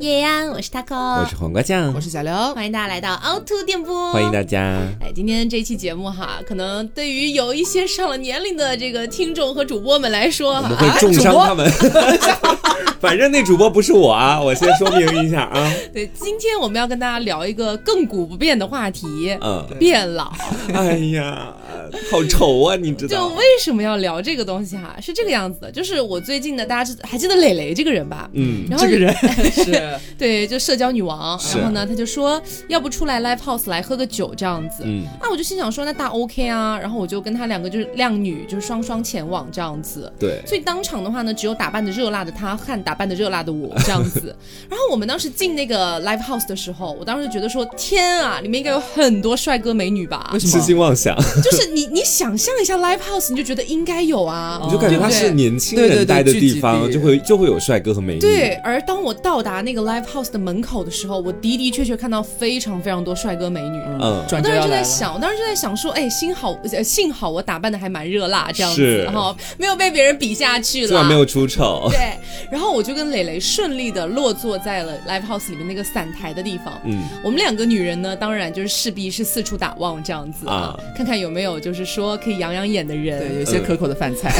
叶安，我是 taco，我是黄瓜酱，我是小刘，欢迎大家来到凹凸电波，欢迎大家。哎，今天这期节目哈，可能对于有一些上了年龄的这个听众和主播们来说，我们会重伤他们。反正那主播不是我啊，我先说明一下啊。对，今天我们要跟大家聊一个亘古不变的话题，嗯，变老。哎呀。好愁啊！你知道？就为什么要聊这个东西哈？是这个样子的，就是我最近的，大家还记得磊磊这个人吧？嗯，然后这个人 是，对，就社交女王。然后呢，他就说要不出来 live house 来喝个酒这样子。嗯，那我就心想说，那大 OK 啊。然后我就跟他两个就是靓女，就是双双前往这样子。对。所以当场的话呢，只有打扮的热辣的他和打扮的热辣的我这样子。然后我们当时进那个 live house 的时候，我当时觉得说，天啊，里面应该有很多帅哥美女吧？为什么？痴心妄想。就是你，你你想象一下 live house，你就觉得应该有啊，你就感觉它是年轻人待的地方，就会就会有帅哥和美女。对，而当我到达那个 live house 的门口的时候，我的的确确看到非常非常多帅哥美女。嗯，我当时就在想，我当时就在想说，哎，幸好幸好我打扮的还蛮热辣这样子，然后没有被别人比下去了，没有出丑。对，然后我就跟磊磊顺利的落座在了 live house 里面那个散台的地方。嗯，我们两个女人呢，当然就是势必是四处打望这样子啊，看看有没有就是说可以养养眼的人。对，有些可口的饭菜。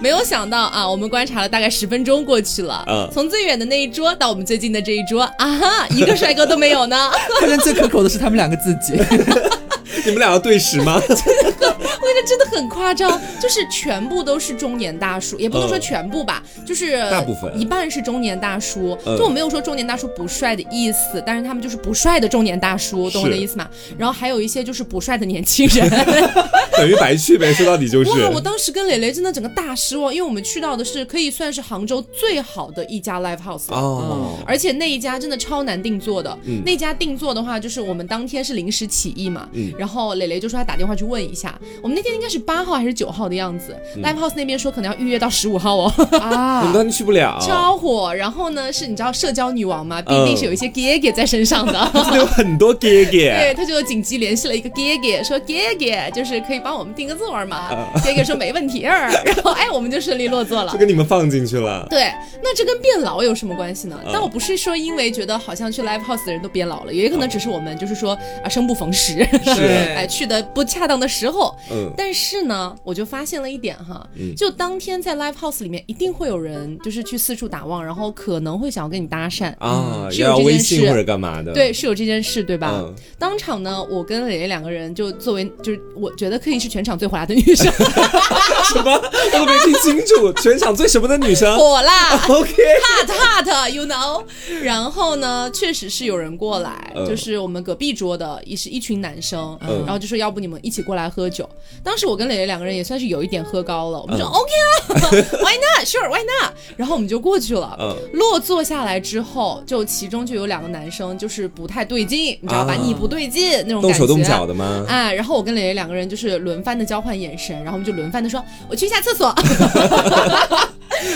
没有想到啊，我们观察了大概十分钟过去了，嗯，从最远的那一桌到我们最近的这一桌啊，哈，一个帅哥都没有呢。看见最可口的是他们两个自己。你们俩要对食吗？我觉得真的很夸张，就是全部都是中年大叔，也不能说全部吧，就是大部分。一半是中年大叔。就我没有说中年大叔不帅的意思，但是他们就是不帅的中年大叔，懂我的意思吗？然后还有一些就是不帅的年轻人，等于白去呗，说到底就是。哇，我当时跟磊磊真的整个大失望，因为我们去到的是可以算是杭州最好的一家 live house 哦，而且那一家真的超难定做的，那家定做的话就是我们当天是临时起意嘛，然后磊磊就说他打电话去问一下，我们那天应该是八号还是九号的样子，live house 那边说可能要预约到十五号哦，啊，你们去不了，超火。然后呢，是你知道社交女王嘛，必定是有一些哥哥在身上的，有很多哥哥，对，他就紧急联系了一个哥哥，说哥哥就是可以帮我们订个座嘛，哥哥说没问题，然后哎，我们就顺利落座了，就给你们放进去了。对，那这跟变老有什么关系呢？但我不是说因为觉得好像去 live house 的人都变老了，也可能只是我们就是说啊生不逢时，是。哎去的不恰当的时候，嗯，但是呢，我就发现了一点哈，就当天在 live house 里面一定会有人就是去四处打望，然后可能会想要跟你搭讪。啊，是有这件事或者干嘛的，对，是有这件事对吧？当场呢，我跟蕾蕾两个人就作为就是我觉得可以是全场最火辣的女生，什么？我都没听清楚，全场最什么的女生？火辣，OK，hot hot，you know。然后呢，确实是有人过来，就是我们隔壁桌的也是一群男生，然后就说要不你们一起过来喝酒。当时我跟磊磊两个人也算是有一点喝高了，我们说 OK 啊，Why not？Sure，Why not？然后我们就过去了。落座下来之后，就其中就有两个男生就是不太对劲，你知道吧？你不对劲那种动手动脚的吗？哎，然后我跟磊磊两个人就是轮番的交换眼神，然后我们就轮番的说：“我去一下厕所。”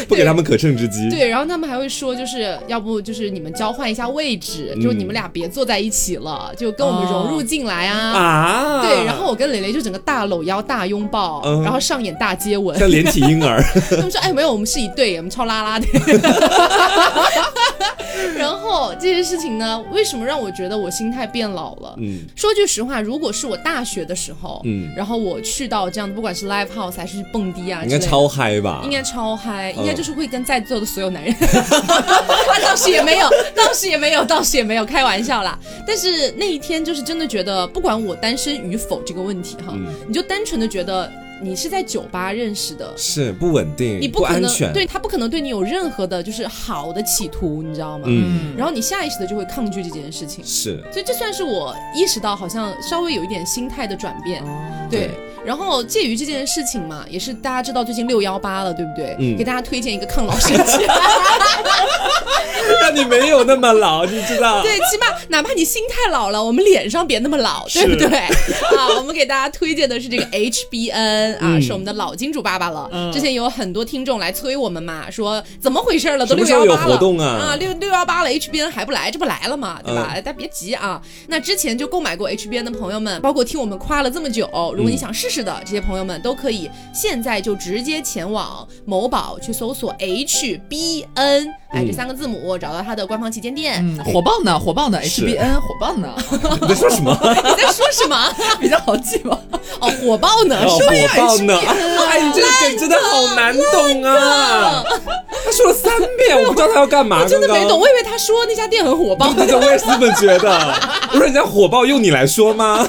不给他们可乘之机。对，然后他们还会说，就是要不就是你们交换一下位置，就你们俩别坐在一起了，就跟我们融入进来啊。啊。对，然后我跟蕾蕾就整个大搂腰、大拥抱，然后上演大接吻，像连体婴儿。他们说：“哎，没有，我们是一对，我们超拉拉的。” 然后这件事情呢，为什么让我觉得我心态变老了？嗯，说句实话，如果是我大学的时候，嗯，然后我去到这样的，不管是 live house 还是蹦迪啊，应该超嗨吧？应该超嗨，应该就是会跟在座的所有男人。倒是也没有，倒是也没有，倒是也没有，开玩笑啦。但是那一天就是真的觉得，不管我单身与否这个问题哈，你就单纯的觉得。你是在酒吧认识的，是不稳定，你不可能对他不可能对你有任何的，就是好的企图，你知道吗？嗯，然后你下意识的就会抗拒这件事情，是，所以这算是我意识到好像稍微有一点心态的转变，对。然后介于这件事情嘛，也是大家知道最近六幺八了，对不对？嗯，给大家推荐一个抗老神器，让你没有那么老，你知道？对，起码哪怕你心态老了，我们脸上别那么老，对不对？啊，我们给大家推荐的是这个 HBN 啊，是我们的老金主爸爸了。之前有很多听众来催我们嘛，说怎么回事了？都六幺八了啊，六六幺八了，HBN 还不来，这不来了嘛，对吧？大家别急啊。那之前就购买过 HBN 的朋友们，包括听我们夸了这么久，如果你想试试。是的，这些朋友们都可以现在就直接前往某宝去搜索 HBN。哎，这嗯三个字母找到它的官方旗舰店。嗯，火爆呢，火爆呢，HBN 火爆呢，你在说什么？你在说什么？比较好记吗？哦，火爆呢？火爆呢？哎，你这个梗真的好难懂啊！他说了三遍，我不知道他要干嘛。刚刚真的没懂，我以为他说那家店很火爆对对对，我也是这么觉得。我说人家火爆用你来说吗？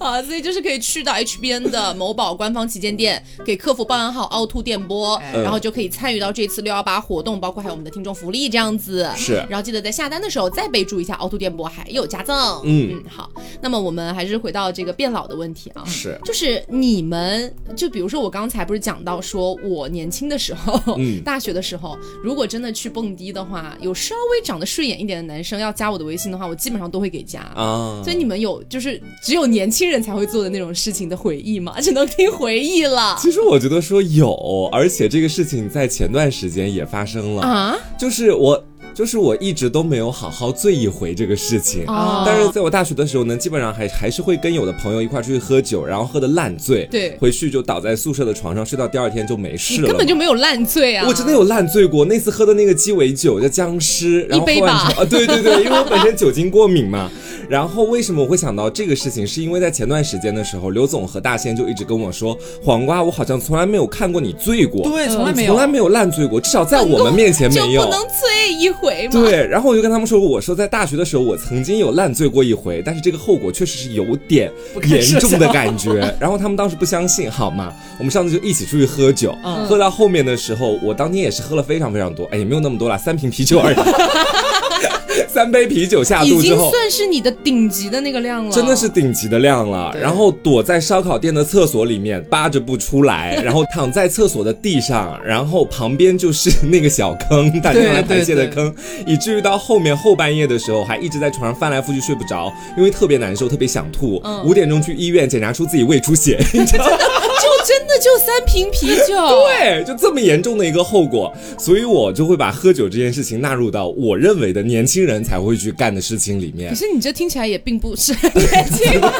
啊，所以就是可以去到 HBN 的某宝官方旗舰店，给客服报暗号凹凸电波，哎然后就可以参与到这次六幺八活动，包括还有我们的听众福利这样子。是然后记得在下单的时候再备注一下凹凸电波，还有加赠。嗯嗯，好。那么我们还是回到这个变老的问题啊。是就是你们，就比如说我刚才不是讲到说，我年轻的时候，嗯大学的时候，如果真的去蹦迪的话，有稍微长得顺眼一点的男生要加我的微信的话，我基本上都会给加。啊所以你们有就是只有年轻人才会做的那种事情的回忆吗？只能听回忆了其实我觉得说有，而且这个事情在前段时间也发生了，啊！就是我。就是我一直都没有好好醉一回这个事情，哦但是在我大学的时候呢，基本上还还是会跟有的朋友一块出去喝酒，然后喝的烂醉，对回去就倒在宿舍的床上睡到第二天就没事了。你根本就没有烂醉啊！我真的有烂醉过，那次喝的那个鸡尾酒叫僵尸，然后喝完一杯吧之后啊，对对对，因为我本身酒精过敏嘛。然后为什么我会想到这个事情，是因为在前段时间的时候，刘总和大仙就一直跟我说，黄瓜，我好像从来没有看过你醉过，对，嗯从来没有，从来没有烂醉过，至少在我们面前没有就不。能醉一回吗？对，然后我就跟他们说，我说在大学的时候，我曾经有烂醉过一回，但是这个后果确实是有点严重的感觉。然后他们当时不相信，好吗？我们上次就一起出去喝酒，嗯喝到后面的时候，我当天也是喝了非常非常多，哎，也没有那么多啦，三瓶啤酒而已，三杯啤酒下已经肚之后。算是你的顶级的那个量了，真的是顶级的量了，然后躲在烧烤店的厕所里面扒着不出来，然后躺在厕所的地上，然后旁边就是那个小坑，大家用来排泄的 坑，以至于到后面后半夜的时候还一直在床上翻来覆去睡不着，因为特别难受，特别想吐。嗯五点钟去医院检查出自己胃出血，你知道吗？就真的就三瓶啤酒，对，就这么严重的一个后果，所以我就会把喝酒这件事情纳入到我认为的年轻人才会去干的事情里面可。是你这听起来也并不是很年轻吧，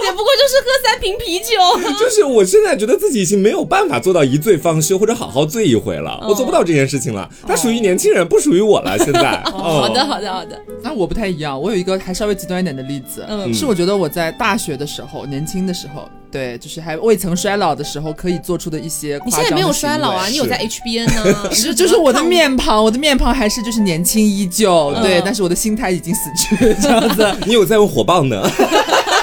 也不过就是喝三瓶啤酒。就是我现在觉得自己已经没有办法做到一醉方休或者好好醉一回了，哦我做不到这件事情了。它属于年轻人，不属于我了。现在，哦好的，，好的，好的。那我不太一样，我有一个还稍微极端一点的例子，嗯是我觉得我在大学的时候，年轻的时候，对，就是还未曾衰老的时候，可以做出的一些夸张的你现在没有衰老啊，你有在 HBN 呢，是，就是我的面庞，我的面庞还是就是年轻依旧，嗯。对，但是我的心态已经死去，这样子。你有在用火棒呢？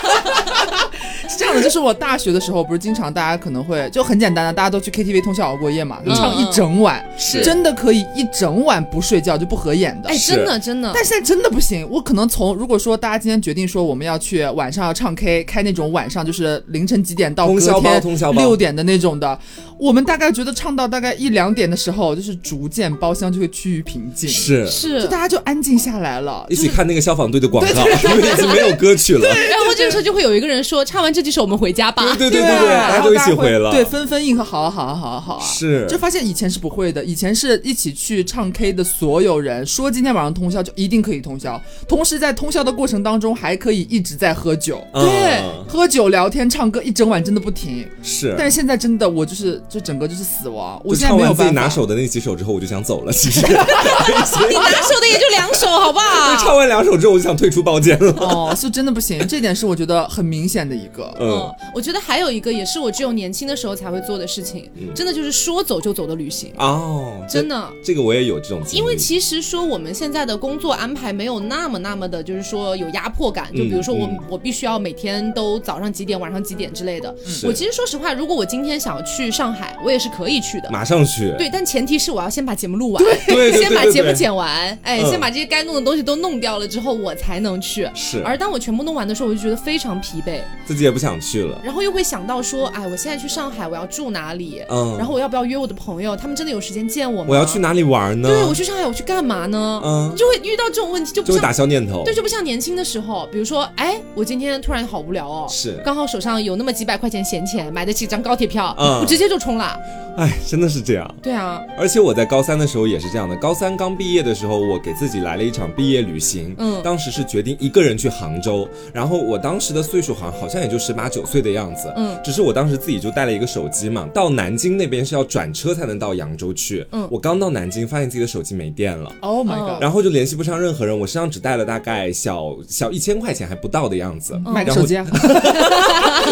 就是我大学的时候，不是经常大家可能会就很简单的，大家都去 KTV 通宵熬过夜嘛，就唱一整晚，是真的可以一整晚不睡觉就不合眼的。哎，真的真的，但现在真的不行，我可能从如果说大家今天决定说我们要去晚上要唱 K，开那种晚上就是凌晨几点到隔通宵包天通宵包六点的那种的，我们大概觉得唱到大概一两点的时候，就是逐渐包厢就会趋于平静，是。是就大家就安静下来了，一起看那个消防队的广告，因为已经没有歌曲了。然后这个时候就会有一个人说，唱完这几首我们回家吧。对对对对对，大然后家都一起会回了。对，纷纷应和，好啊好啊好啊好啊，是就发现以前是不会的，以前是一起去唱 K 的所有人说今天晚上通宵就一定可以通宵，同时在通宵的过程当中还可以一直在喝酒，对嗯喝酒聊天唱歌一整晚真的不停。是。但是现在真的我就是就整个就是死亡，我现在唱完自己没有办法。拿手的那几首之后，我就想走了。其实，你拿手的也就两首，好不好？唱完两首之后，我就想退出包间了。哦，是真的不行，这点是我觉得很明显的一个。嗯嗯，我觉得还有一个也是我只有年轻的时候才会做的事情，真的就是说走就走的旅行。哦，真的，这个我也有这种，因为其实说我们现在的工作安排没有那么那么的，就是说有压迫感。就比如说我、嗯我必须要每天都早上几点、晚上几点之类的。我其实说实话，如果我今天想要去上海，我也是可以去的。马上去。对，但前提是我要先把节目录完，对 先把节目剪完，哎，嗯先把这些该弄的东西都弄掉了之后，我才能去。是而当我全部弄完的时候，我就觉得非常疲惫，自己也不想去了。然后又会想到说，哎，我现在去上海，我要住哪里？嗯然后我要不要约我的朋友？他们真的有时间见我吗？我要去？哪里玩呢？对，我去上海，我去干嘛呢？嗯就会遇到这种问题，就不打消念头。对，就不像年轻的时候，比如说，哎，我今天突然好无聊哦，是刚好手上有那么几百块钱闲钱，买得起张高铁票，嗯我直接就冲了。哎，真的是这样。对啊，而且我在高三的时候也是这样的。高三刚毕业的时候，我给自己来了一场毕业旅行。嗯，当时是决定一个人去杭州。然后我当时的岁数好像好像也就十八九岁的样子。嗯，只是我当时自己就带了一个手机嘛。到南京那边是要转车才能到扬州去。嗯，我刚到南京，发现自己的手机没电了。Oh my god！然后就联系不上任何人。我身上只带了大概小小一千块钱还不到的样子。买个手机。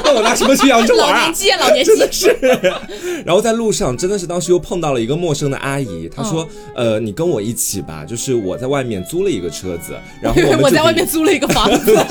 那我拿什么去扬州玩啊？老年机，老年机。真的是。然后在路上，真的是当时又碰到了一个陌生的阿姨。她说：“呃，你跟我一起吧，就是我在外面租了一个车子，然后我 在外面租了一个房子。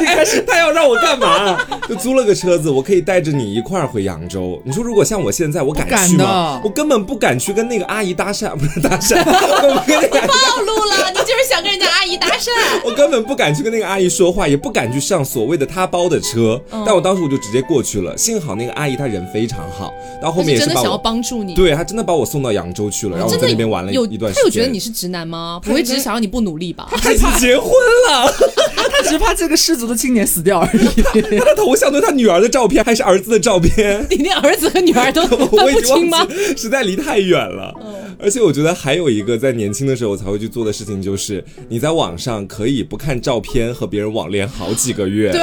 一开始他要让我干嘛？就租了个车子，我可以带着你一块儿回扬州。你说如果像我现在，我敢去吗？我根本不敢去跟那个阿姨搭讪，不是搭讪，我跟那个暴露了，你就是想跟人家阿姨搭讪。我根本不敢去跟那个阿姨说话，也不敢去上所谓的他包的车。但我当时我就直接过去了，幸好那个阿姨她人非常好，到后面也是真的想要帮助你。对，他真的把我送到扬州去了，然后我在那边玩了一段时间。他有觉得你是直男吗？不会只是想要你不努力吧？他已经结婚了，他只是怕这个失足的青年死掉而已。他的头像都是他女儿的照片还是儿子的照片？你连儿子和女儿都分不清吗？实在离太远了。而且我觉得还有一个在年轻的时候才会去做的事情，就是你在网上可以不看照片和别人网恋好几个月。对，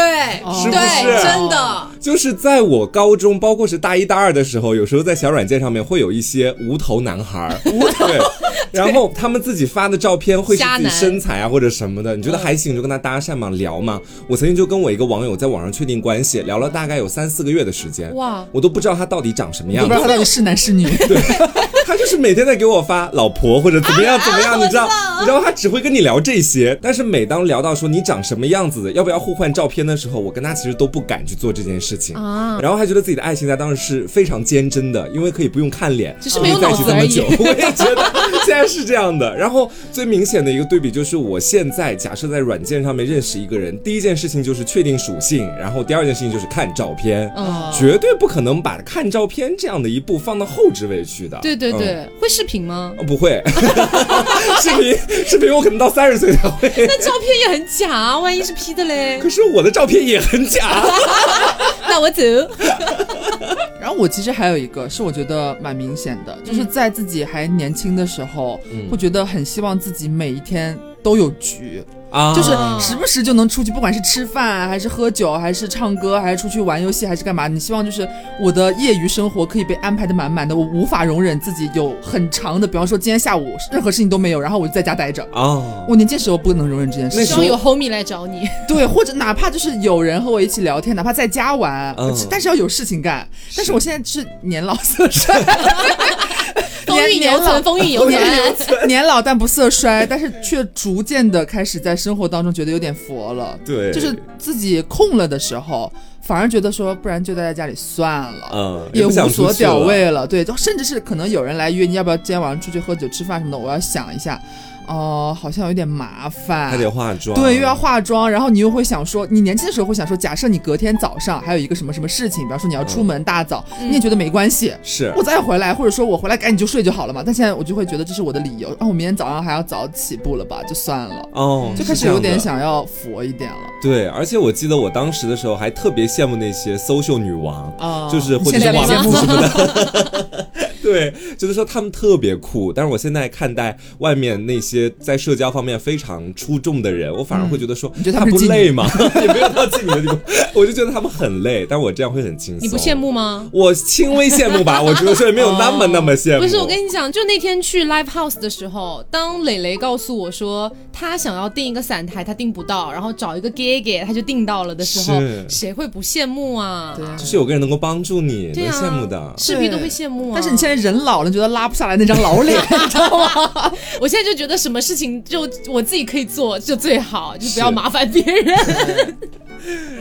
是不是？真的，就是在我高中，包括是大一、大二的时候，有时候在小软件上面会有一些无头男孩，对，然后他们自己发的照片会是自己身材啊或者什么的，你觉得还行就跟他搭讪嘛，聊嘛。我曾经就跟我一个网友在网上确定关系，聊了大概有三四个月的时间，哇，我都不知道他到底长什么样，不知道他到底是男是女。对，他就是每天在给我发老婆或者怎么样怎么样，你知道，你知道他只会跟你聊这些，但是每当聊到说你长什么样子，要不要互换照片的时候，我跟他其实都不敢去做这件事情啊，然后他觉得自己的爱情在当时是非常坚贞的，因为可以不用看脸，只是没有脑子而已。我也觉得现在是这样的。然后最明显的一个对比就是，我现在假设在软件上面认识一个人，第一件事情就是确定属性，然后第二件事情就是看照片，绝对不可能把看照片这样的一步放到后置位去的。对对对，会视频吗？不会，视频视频我可能到三十岁才会。那照片也很假，万一是 P 的嘞？可是我的照片也很假。那我走。然后我其实还有一个是我觉得蛮明显的，就是在自己还年轻的时候，会觉得很希望自己每一天都有局。啊，就是时不时就能出去，不管是吃饭还是喝酒，还是唱歌，还是出去玩游戏，还是干嘛？你希望就是我的业余生活可以被安排的满满的，我无法容忍自己有很长的，比方说今天下午任何事情都没有，然后我就在家待着啊。我年轻时候不能容忍这件事，希望有 homie 来找你，对，或者哪怕就是有人和我一起聊天，哪怕在家玩，但是要有事情干。但是我现在是年老色衰。风韵犹存，风韵犹存。年老但不色衰，但是却逐渐的开始在生活当中觉得有点佛了。对，就是自己空了的时候，反而觉得说，不然就待在家里算了，嗯，也无所屌味了。对，就甚至是可能有人来约你，要不要今天晚上出去喝酒吃饭什么的，我要想一下。哦，好像有点麻烦，还得化妆，对，又要化妆，然后你又会想说，你年轻的时候会想说，假设你隔天早上还有一个什么什么事情，比方说你要出门大早，你也觉得没关系，是我再回来，或者说我回来赶紧就睡就好了嘛。但现在我就会觉得这是我的理由，啊，我明天早上还要早起步了吧，就算了，哦，就开始有点想要佛一点了。对，而且我记得我当时的时候还特别羡慕那些 social 女王啊，就是或者是网目什么的，对，就是说他们特别酷。但是我现在看待外面那些。在社交方面非常出众的人，我反而会觉得说，你觉得他不累吗？也没有到妓女的地步，我就觉得他们很累，但我这样会很轻松。你不羡慕吗？我轻微羡慕吧，我觉得说没有那么那么羡慕。不是，我跟你讲，就那天去 live house 的时候，当磊磊告诉我说他想要订一个散台，他订不到，然后找一个 gay gay 他就订到了的时候，谁会不羡慕啊？对，就是有个人能够帮助你，能羡慕的，视频都会羡慕啊。但是你现在人老了，觉得拉不下来那张老脸，你知道吗？我现在就觉得什么事情就我自己可以做就最好，就不要麻烦别人。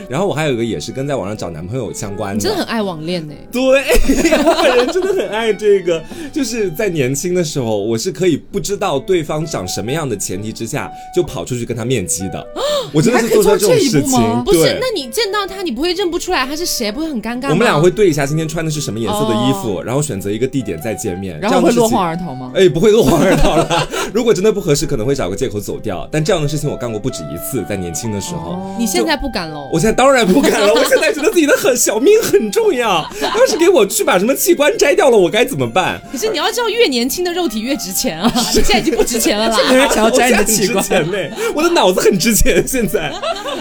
然后我还有一个也是跟在网上找男朋友相关的，真的很爱网恋呢。对，我本人真的很爱这个，就是在年轻的时候，我是可以不知道对方长什么样的前提之下，就跑出去跟他面基的。我真的是做出这种事情。不是，那你见到他，你不会认不出来他是谁，不会很尴尬吗？我们俩会对一下今天穿的是什么颜色的衣服，然后选择一个地点再见面。然后会落荒而逃吗？哎，不会落荒而逃了。如果真的不合适，可能会找个借口走掉。但这样的事情我干过不止一次，在年轻的时候。你现在不敢喽？我现在。当然不敢了。我现在觉得自己的很小命很重要。要是给我去把什么器官摘掉了，我该怎么办？可是你要知道，越年轻的肉体越值钱啊！你现在已经不值钱了啦。有人想要摘你的器官？我的脑子很值钱现在。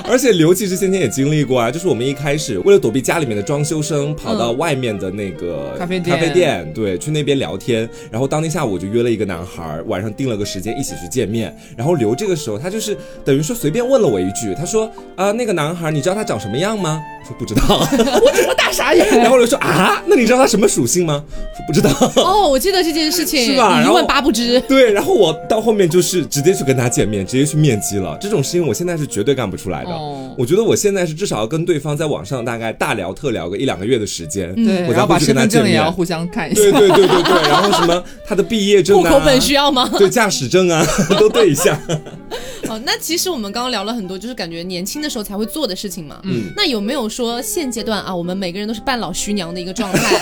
而且刘其实先前也经历过啊，就是我们一开始为了躲避家里面的装修声，跑到外面的那个咖啡店，咖啡店对，去那边聊天。然后当天下午我就约了一个男孩，晚上定了个时间一起去见面。然后刘这个时候他就是等于说随便问了我一句，他说啊，那个男孩你知道他长什么样吗？说不知道，我怎么大傻眼？然后我就说啊，那你知道他什么属性吗？说不知道。哦，我记得这件事情，是吧？一问八不知。对，然后我到后面就是直接去跟他见面，直接去面基了。这种事情我现在是绝对干不出来的。我觉得我现在是至少要跟对方在网上大概大聊特聊个一两个月的时间，对，然后把身份证也要互相看一下。对对对对对，然后什么他的毕业证、户口本需要吗？对，驾驶证啊 都对一下。哦，那其实我们刚刚聊了很多，就是感觉年轻的时候才会做的事情嘛。嗯，那有没有说现阶段啊，我们每个人都是半老徐娘的一个状态？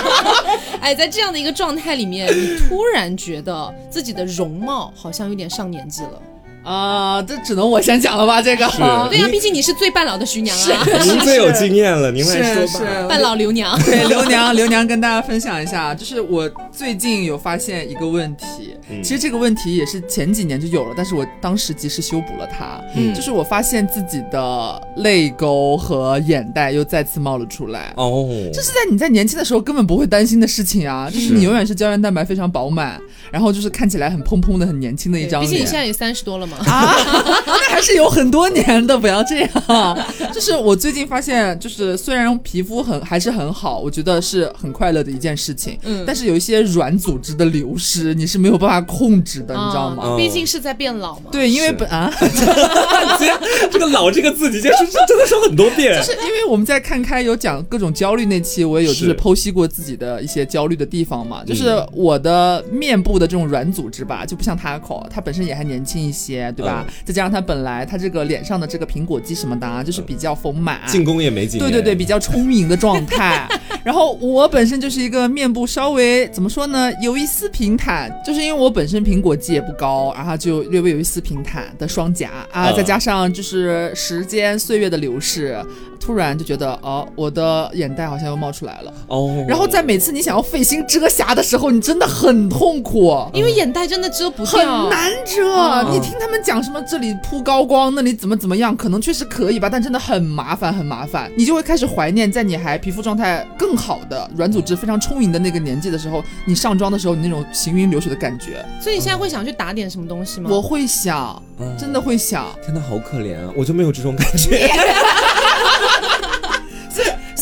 哎，在这样的一个状态里面，你突然觉得自己的容貌好像有点上年纪了。啊，这只能我先讲了吧？这个 对呀，毕竟你是最半老的徐娘啊，您最有经验了，您来说吧。半老刘娘，对刘娘，刘娘跟大家分享一下，就是我最近有发现一个问题，其实这个问题也是前几年就有了，但是我当时及时修补了它。嗯，就是我发现自己的泪沟和眼袋又再次冒了出来。哦，这是在你在年轻的时候根本不会担心的事情啊，就是你永远是胶原蛋白非常饱满，然后就是看起来很蓬蓬的、很年轻的一张脸。毕竟你现在也三十多了嘛。啊，那还是有很多年的，不要这样。就是我最近发现，就是虽然皮肤很还是很好，我觉得是很快乐的一件事情。嗯，但是有一些软组织的流失，你是没有办法控制的，你知道吗？毕竟是在变老嘛。对，因为本啊，这个“老”这个字，你这是真的说很多遍。就是因为我们在看开有讲各种焦虑那期，我也有就是剖析过自己的一些焦虑的地方嘛。就是我的面部的这种软组织吧，就不像他口，他本身也还年轻一些，对吧？再加上他本来他这个脸上的这个苹果肌什么的，啊，就是比较丰满，进攻也没进对对对，比较充盈的状态。然后我本身就是一个面部稍微怎么说呢，有一丝平坦，就是因为我本身苹果肌也不高，然后就略微有一丝平坦的双颊啊，再加上就是时间岁月的流逝。突然就觉得哦，我的眼袋好像又冒出来了哦。然后在每次你想要费心遮瑕的时候，你真的很痛苦，因为眼袋真的遮不掉，很难遮。你听他们讲什么这里铺高光，那里怎么怎么样，可能确实可以吧，但真的很麻烦，很麻烦。你就会开始怀念在你还皮肤状态更好的、软组织非常充盈的那个年纪的时候，你上妆的时候你那种行云流水的感觉。所以你现在会想去打点什么东西吗？我会想，真的会想。天呐，好可怜啊！我就没有这种感觉。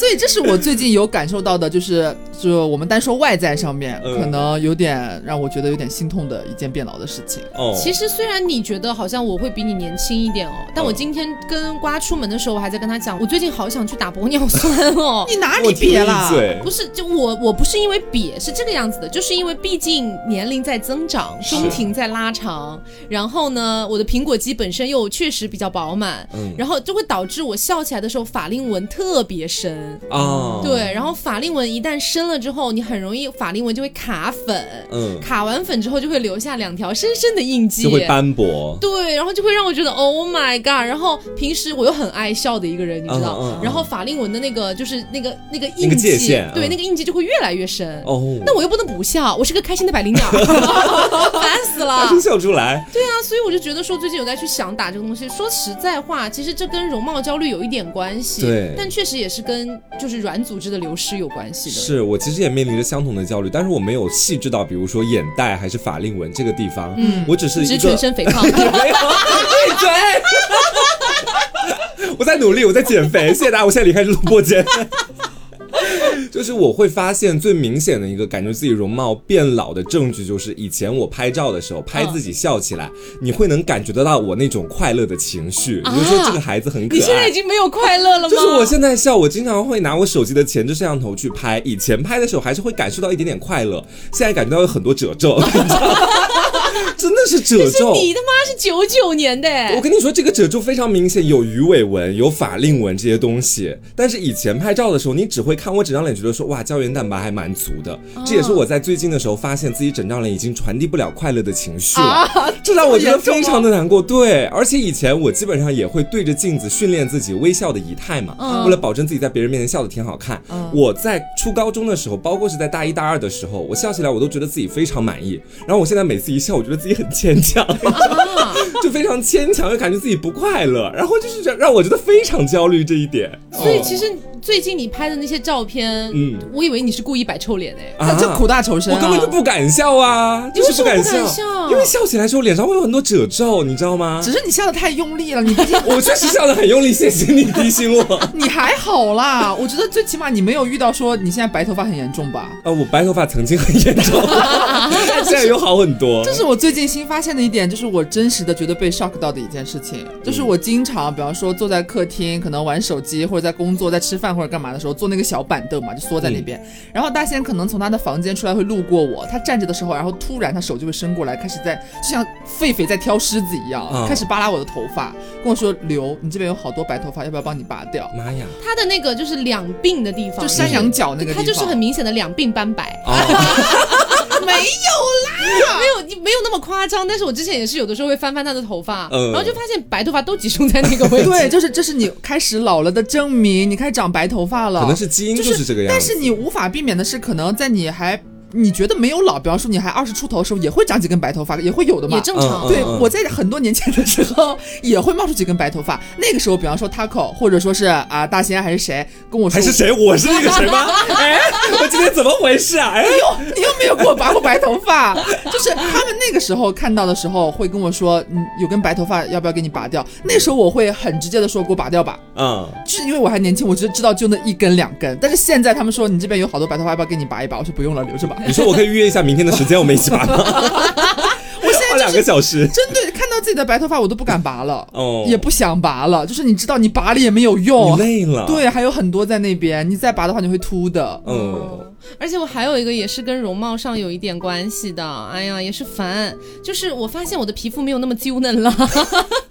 所以这是我最近有感受到的，就是 就我们单说外在上面，可能有点让我觉得有点心痛的一件变老的事情。哦，其实虽然你觉得好像我会比你年轻一点哦，但我今天跟瓜出门的时候，我还在跟他讲，我最近好想去打玻尿酸哦。你哪里瘪了？不是，就我我不是因为瘪，是这个样子的，就是因为毕竟年龄在增长，中庭在拉长，然后呢，我的苹果肌本身又确实比较饱满，嗯，然后就会导致我笑起来的时候法令纹特别深。哦，对，然后法令纹一旦深了之后，你很容易法令纹就会卡粉，嗯，卡完粉之后就会留下两条深深的印记，就会斑驳，对，然后就会让我觉得 Oh my God！然后平时我又很爱笑的一个人，你知道，然后法令纹的那个就是那个那个印记，对，那个印记就会越来越深。哦，那我又不能不笑，我是个开心的百灵鸟，烦死了，笑出来。对啊，所以我就觉得说最近有在去想打这个东西。说实在话，其实这跟容貌焦虑有一点关系，对，但确实也是跟。就是软组织的流失有关系的。是我其实也面临着相同的焦虑，但是我没有细致到，比如说眼袋还是法令纹这个地方。嗯，我只是一个全身肥胖。闭嘴！我在努力，我在减肥。谢谢大家，我现在离开这个播间。就是我会发现最明显的一个感觉自己容貌变老的证据，就是以前我拍照的时候拍自己笑起来，你会能感觉得到我那种快乐的情绪。比如说这个孩子很可爱。你现在已经没有快乐了吗？就是我现在笑，我经常会拿我手机的前置摄像头去拍，以前拍的时候还是会感受到一点点快乐，现在感觉到有很多褶皱。真的是褶皱。你他妈是九九年的，我跟你说，这个褶皱非常明显，有鱼尾纹、有法令纹这些东西。但是以前拍照的时候，你只会看我整张脸，觉得说哇，胶原蛋白还蛮足的。这也是我在最近的时候发现自己整张脸已经传递不了快乐的情绪了，这让我觉得非常的难过。对，而且以前我基本上也会对着镜子训练自己微笑的仪态嘛，为了保证自己在别人面前笑的挺好看。我在初高中的时候，包括是在大一大二的时候，我笑起来我都觉得自己非常满意。然后我现在每次一笑，我觉得自己很牵强，就非常牵强，又感觉自己不快乐，然后就是让让我觉得非常焦虑这一点。所以其实。最近你拍的那些照片，嗯，我以为你是故意摆臭脸哎，啊，这苦大仇深，我根本就不敢笑啊，就是不敢笑，因为笑起来时候脸上会有很多褶皱，你知道吗？只是你笑的太用力了，你 我确实笑的很用力，谢谢你提醒我。你还好啦，我觉得最起码你没有遇到说你现在白头发很严重吧？呃，我白头发曾经很严重，现在又好很多。这是我最近新发现的一点，就是我真实的觉得被 shock 到的一件事情，就是我经常，比方说坐在客厅，可能玩手机，或者在工作，在吃饭。或者干嘛的时候坐那个小板凳嘛，就缩在那边。然后大仙可能从他的房间出来会路过我，他站着的时候，然后突然他手就会伸过来，开始在就像狒狒在挑狮子一样，开始扒拉我的头发，跟我说：“刘，你这边有好多白头发，要不要帮你拔掉？”妈呀！他的那个就是两鬓的地方，就山羊角那个，他就是很明显的两鬓斑白。没有啦，没有你没有那么夸张。但是我之前也是有的时候会翻翻他的头发，然后就发现白头发都集中在那个位置。对，就是这是你开始老了的证明，你开始长白头发了。可能是基因就是这个样子。但是你无法避免的是，可能在你还。你觉得没有老，比方说你还二十出头的时候，也会长几根白头发，也会有的嘛，也正常。对，我在很多年前的时候也会冒出几根白头发。那个时候，比方说 Taco，或者说是啊大仙还是谁跟我说，还是谁？我是那个谁吗？哎，我今天怎么回事啊？哎呦，你又没有给我拔过白头发，就是他们那个时候看到的时候会跟我说，嗯，有根白头发要不要给你拔掉？那时候我会很直接的说，给我拔掉吧。嗯，就是因为我还年轻，我就知道就那一根两根。但是现在他们说你这边有好多白头发，要不要给你拔一拔？我说不用了，留着吧。你说我可以预约一下明天的时间，我们一起玩吗？我现在 两个小时，针对看到自己的白头发，我都不敢拔了，哦，也不想拔了。就是你知道，你拔了也没有用，累了。对，还有很多在那边，你再拔的话，你会秃的。嗯。而且我还有一个也是跟容貌上有一点关系的，哎呀，也是烦，就是我发现我的皮肤没有那么 娇嫩了。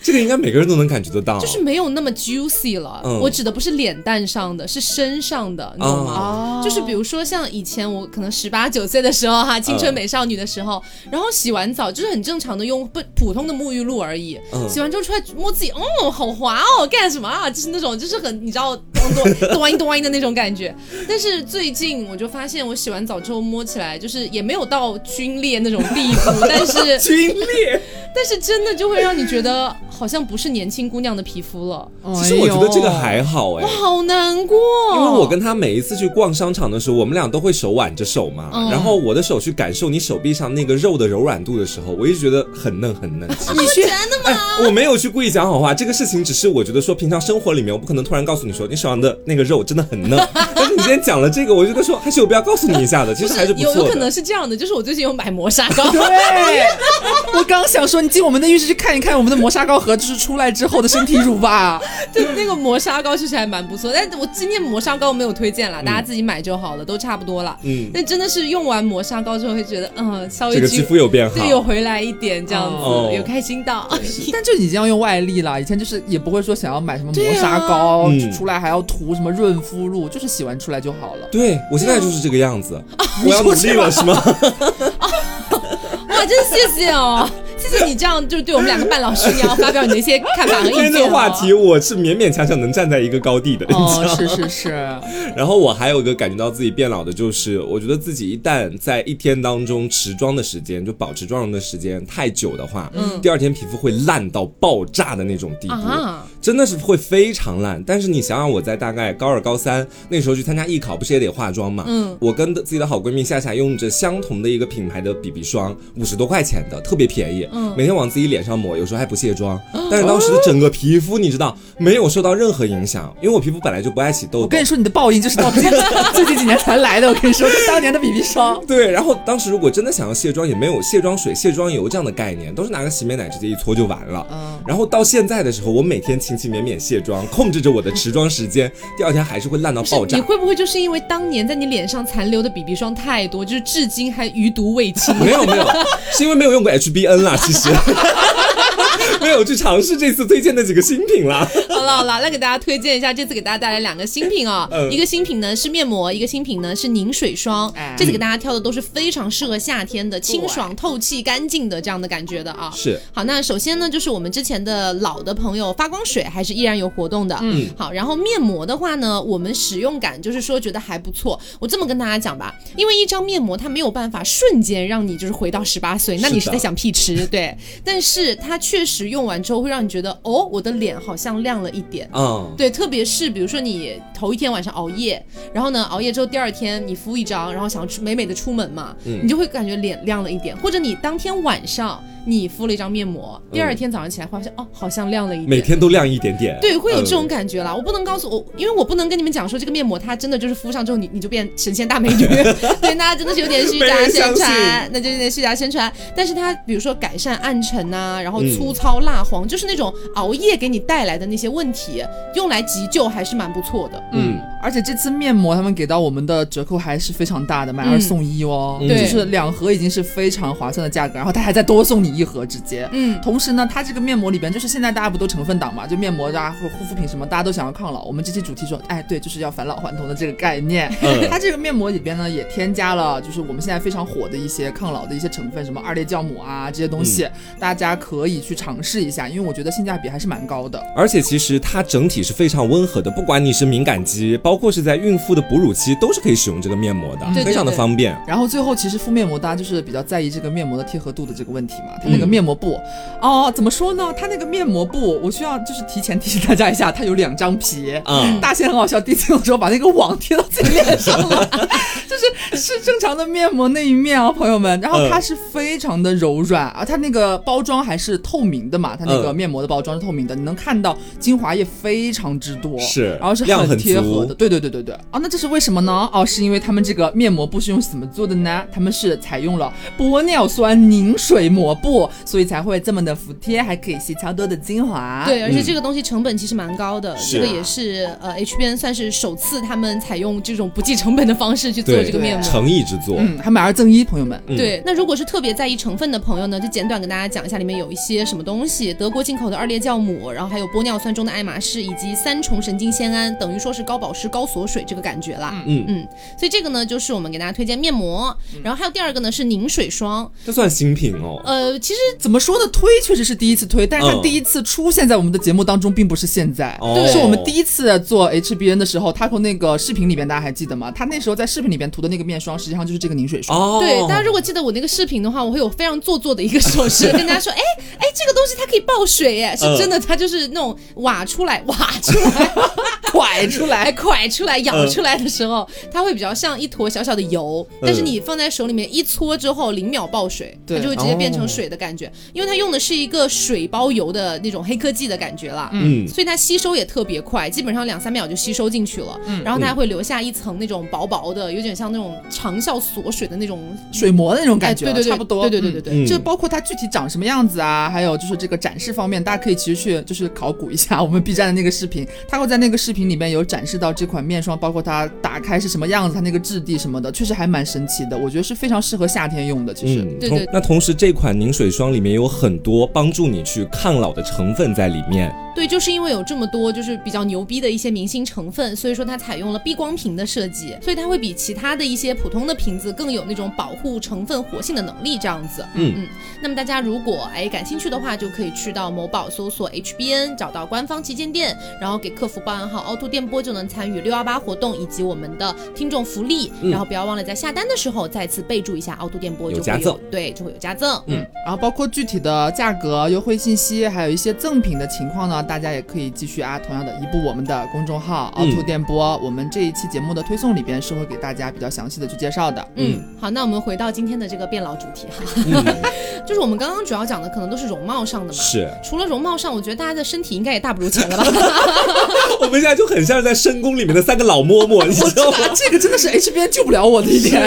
这个应该每个人都能感觉得到，就是没有那么 juicy 了。我指的不是脸蛋上的，是身上的，你懂吗？就是比如说像以前我可能十八九岁的时候哈，青春美少女的时候，然后洗完澡就是很正常的用不普通的沐浴露而已，洗完之后出来摸自己，哦，好滑哦，干什么啊？就是那种就是很你知道 咚咚咚咚的那种感觉。但是最近我就发。发现我洗完澡之后摸起来就是也没有到皲裂那种地步，但是 皲裂，但是真的就会让你觉得好像不是年轻姑娘的皮肤了。其实我觉得这个还好哎，我好难过，因为我跟他每一次去逛商场的时候，我们俩都会手挽着手嘛，然后我的手去感受你手臂上那个肉的柔软度的时候，我一直觉得很嫩很嫩。你真的吗？我没有去故意讲好话，这个事情只是我觉得说平常生活里面我不可能突然告诉你说你手上的那个肉真的很嫩，但是你今天讲了这个，我觉得说还是有。必要告诉你一下的，其实还是不错有有可能是这样的，就是我最近有买磨砂膏。对，我刚想说，你进我们的浴室去看一看我们的磨砂膏盒，就是出来之后的身体乳吧。对，那个磨砂膏其实还蛮不错，但我今天磨砂膏没有推荐了，大家自己买就好了，都差不多了。嗯。但真的是用完磨砂膏之后会觉得，嗯，稍微这个肌肤有变好，对，有回来一点这样子，有开心到。但就已经要用外力了，以前就是也不会说想要买什么磨砂膏，出来还要涂什么润肤露，就是洗完出来就好了。对我现在就是。这个样子，我要努力了是吗？哇，真谢谢哦。谢谢你这样，就是对我们两个半老师，你要发表你的一些看法和意见。这个话题，我是勉勉强强能站在一个高地的。哦，是是是。然后我还有一个感觉到自己变老的，就是我觉得自己一旦在一天当中持妆的时间，就保持妆容的时间太久的话，嗯，第二天皮肤会烂到爆炸的那种地步，真的是会非常烂。但是你想想，我在大概高二、高三那时候去参加艺考，不是也得化妆嘛？嗯，我跟自己的好闺蜜夏夏用着相同的一个品牌的 BB 霜，五十多块钱的，特别便宜。每天往自己脸上抹，有时候还不卸妆，但是当时的整个皮肤你知道没有受到任何影响，因为我皮肤本来就不爱起痘痘。我跟你说，你的报应就是到最近几年才来的。我跟你说，当年的 BB 霜。对，然后当时如果真的想要卸妆，也没有卸妆水、卸妆油这样的概念，都是拿个洗面奶直接一搓就完了。嗯。然后到现在的时候，我每天勤勤勉勉卸妆，控制着我的持妆时间，第二天还是会烂到爆炸。你会不会就是因为当年在你脸上残留的 BB 霜太多，就是至今还余毒未清？没有没有，是因为没有用过 HBN 啦，其实。没有去尝试这次推荐的几个新品了。好了好了，来给大家推荐一下，这次给大家带来两个新品哦。一个新品呢是面膜，一个新品呢是凝水霜。这次给大家挑的都是非常适合夏天的，清爽透气、干净的这样的感觉的啊。是。好，那首先呢就是我们之前的老的朋友发光水还是依然有活动的。嗯。好，然后面膜的话呢，我们使用感就是说觉得还不错。我这么跟大家讲吧，因为一张面膜它没有办法瞬间让你就是回到十八岁，那你是在想屁吃对？但是它确实用完之后会让你觉得哦，我的脸好像亮了一点。嗯，对，特别是比如说你头一天晚上熬夜，然后呢熬夜之后第二天你敷一张，然后想美美的出门嘛，你就会感觉脸亮了一点。或者你当天晚上你敷了一张面膜，第二天早上起来发现哦，好像亮了一点。每天都亮一点点。对，会有这种感觉啦。我不能告诉我，因为我不能跟你们讲说这个面膜它真的就是敷上之后你你就变神仙大美女。对，那真的是有点虚假宣传，那就有点虚假宣传。但是它比如说改善暗沉呐，然后粗糙蜡黄，就是那种熬夜给你带来的那些问题，用来急救还是蛮不错的。嗯，而且这次面膜他们给到我们的折扣还是非常大的，买二送一哦。对，就是两盒已经是非常划算的价格，然后他还在多送你一盒直接。嗯，同时呢，它这个面膜里边就是现在大家不都成分党嘛，就面膜啊或护肤品什么，大家都想要抗老。我们这期主题说，哎，对，就是要返老还童的这个概念。嗯，它这个面膜里边呢也添加了就是我们现在非常火的一些抗老的一些成分，什么二裂酵母啊这些东西，大家可以去尝试一下，因为我觉得性价比还是蛮高的。而且其实它整体是非常温和的，不管你是敏感肌，包括是在孕妇的哺乳期，都是可以使用这个面膜的，非常的方便。然后最后其实敷面膜，大家就是比较在意这个面膜的贴合度的这个问题嘛。它那个面膜布，哦，怎么说呢？它那个面膜布，我需要就是提前提醒大家一下，它有两张皮。嗯，大仙很好笑，第一次用的时候把那个网贴到自己脸上了，就是是正常的面膜那一面啊，朋友们。然后它是非常的柔软啊，它那个包装还是透明的嘛，它那个面膜的包装是透明的，你能看到精华液非常之多，是，然后是很贴合的，对对对对对。啊，那这是为什么呢？哦，是因为他们这个面膜布是用什么做的呢？他们是采用了玻尿酸凝水膜布，所以才会这么的服帖，还可以吸超多的精华。对，而且这个东西成本其实蛮高的，这个也是呃 HBN 算是首次他们采用这种不计成本的方式去做这个面膜，诚意之作，嗯，还买二赠一，朋友们。对，那如果是特别在意成分的朋友呢，就简短跟大家讲一下里面有一些什么东西：德国进口的二裂酵母，然后还有玻尿酸中的爱马仕，以及三重神经酰胺，等于说是高保湿、高锁水这个感觉啦。嗯。嗯，所以这个呢就是我们给大家推荐面膜，然后还有第二个呢是凝水霜，这算新品哦。呃，其实怎么说呢，推确实是第一次推，但是它第一次出现在我们的节目当中，并不是现在，是我们第一次做 HBN 的时候，他从那个视频里边大家还记得吗？他那时候在视频里边涂的那个面霜，实际上就是这个凝水霜。对，大家如果记得我那个视频的话，我会有非常做作的一个手势，跟大家说，哎哎，这个东西它可以爆水，哎，是真的，它就是那种挖出来，挖出来，拐出来，拐出来，舀出来的时候，它会比较像一坨小小的油，但是你放在手里面一搓之后，零秒爆水，它就会直接变成水的感觉，因为它用的是一个水包油的那种黑科技的感觉了，嗯，所以它吸收也特别快，基本上两三秒就吸收进去了，嗯，然后它还会留下一层那种薄薄的，有点像那种长效锁水的那种水膜的那种感觉，对对对，差不多，对对对对对，就包括它具体长什么样子啊，还有就是这个展示方面，大家可以其实去就是考古一下我们 B 站的那个视频，它会在那个视频里面有展示到这款面霜，包括它打开是什么样子，它那个质地什么的，确实还蛮神奇的，我觉得是非常适合夏天用的。其实，对对。那同时这款凝水霜里面有很多帮助你去抗老的成分在里面。对，就是因为有这么多就是比较牛逼的一些明星成分，所以说它采用了避光瓶的设计，所以它会比其他的一些普通的瓶子更有那种保护成分活性的能力，这样子。嗯嗯。那么大家如果哎感兴趣的话，就可以去到某宝搜索 HBN，找到官方旗舰店，然后给客服报暗号凹凸电波，就能参与六幺八活动以及我们的听众福利。然后不要忘了在下单的时候再次备注一下凹凸电波，有加赠。对，就会有加赠。嗯。然后包括具体的价格、优惠信息，还有一些赠品的情况呢，大家也可以继续啊，同样的移步我们的公众号凹凸电波，我们这一期节目的推送里边是会给大家比较详细的。去介绍的。嗯，好，那我们回到今天的这个变老主题哈，就是我们刚刚主要讲的可能都是容貌上的嘛。是。除了容貌上，我觉得大家的身体应该也大不如前了吧？我们现在就很像是在深宫里面的三个老嬷嬷，你知道吗？这个真的是 HBN 救不了我的一点。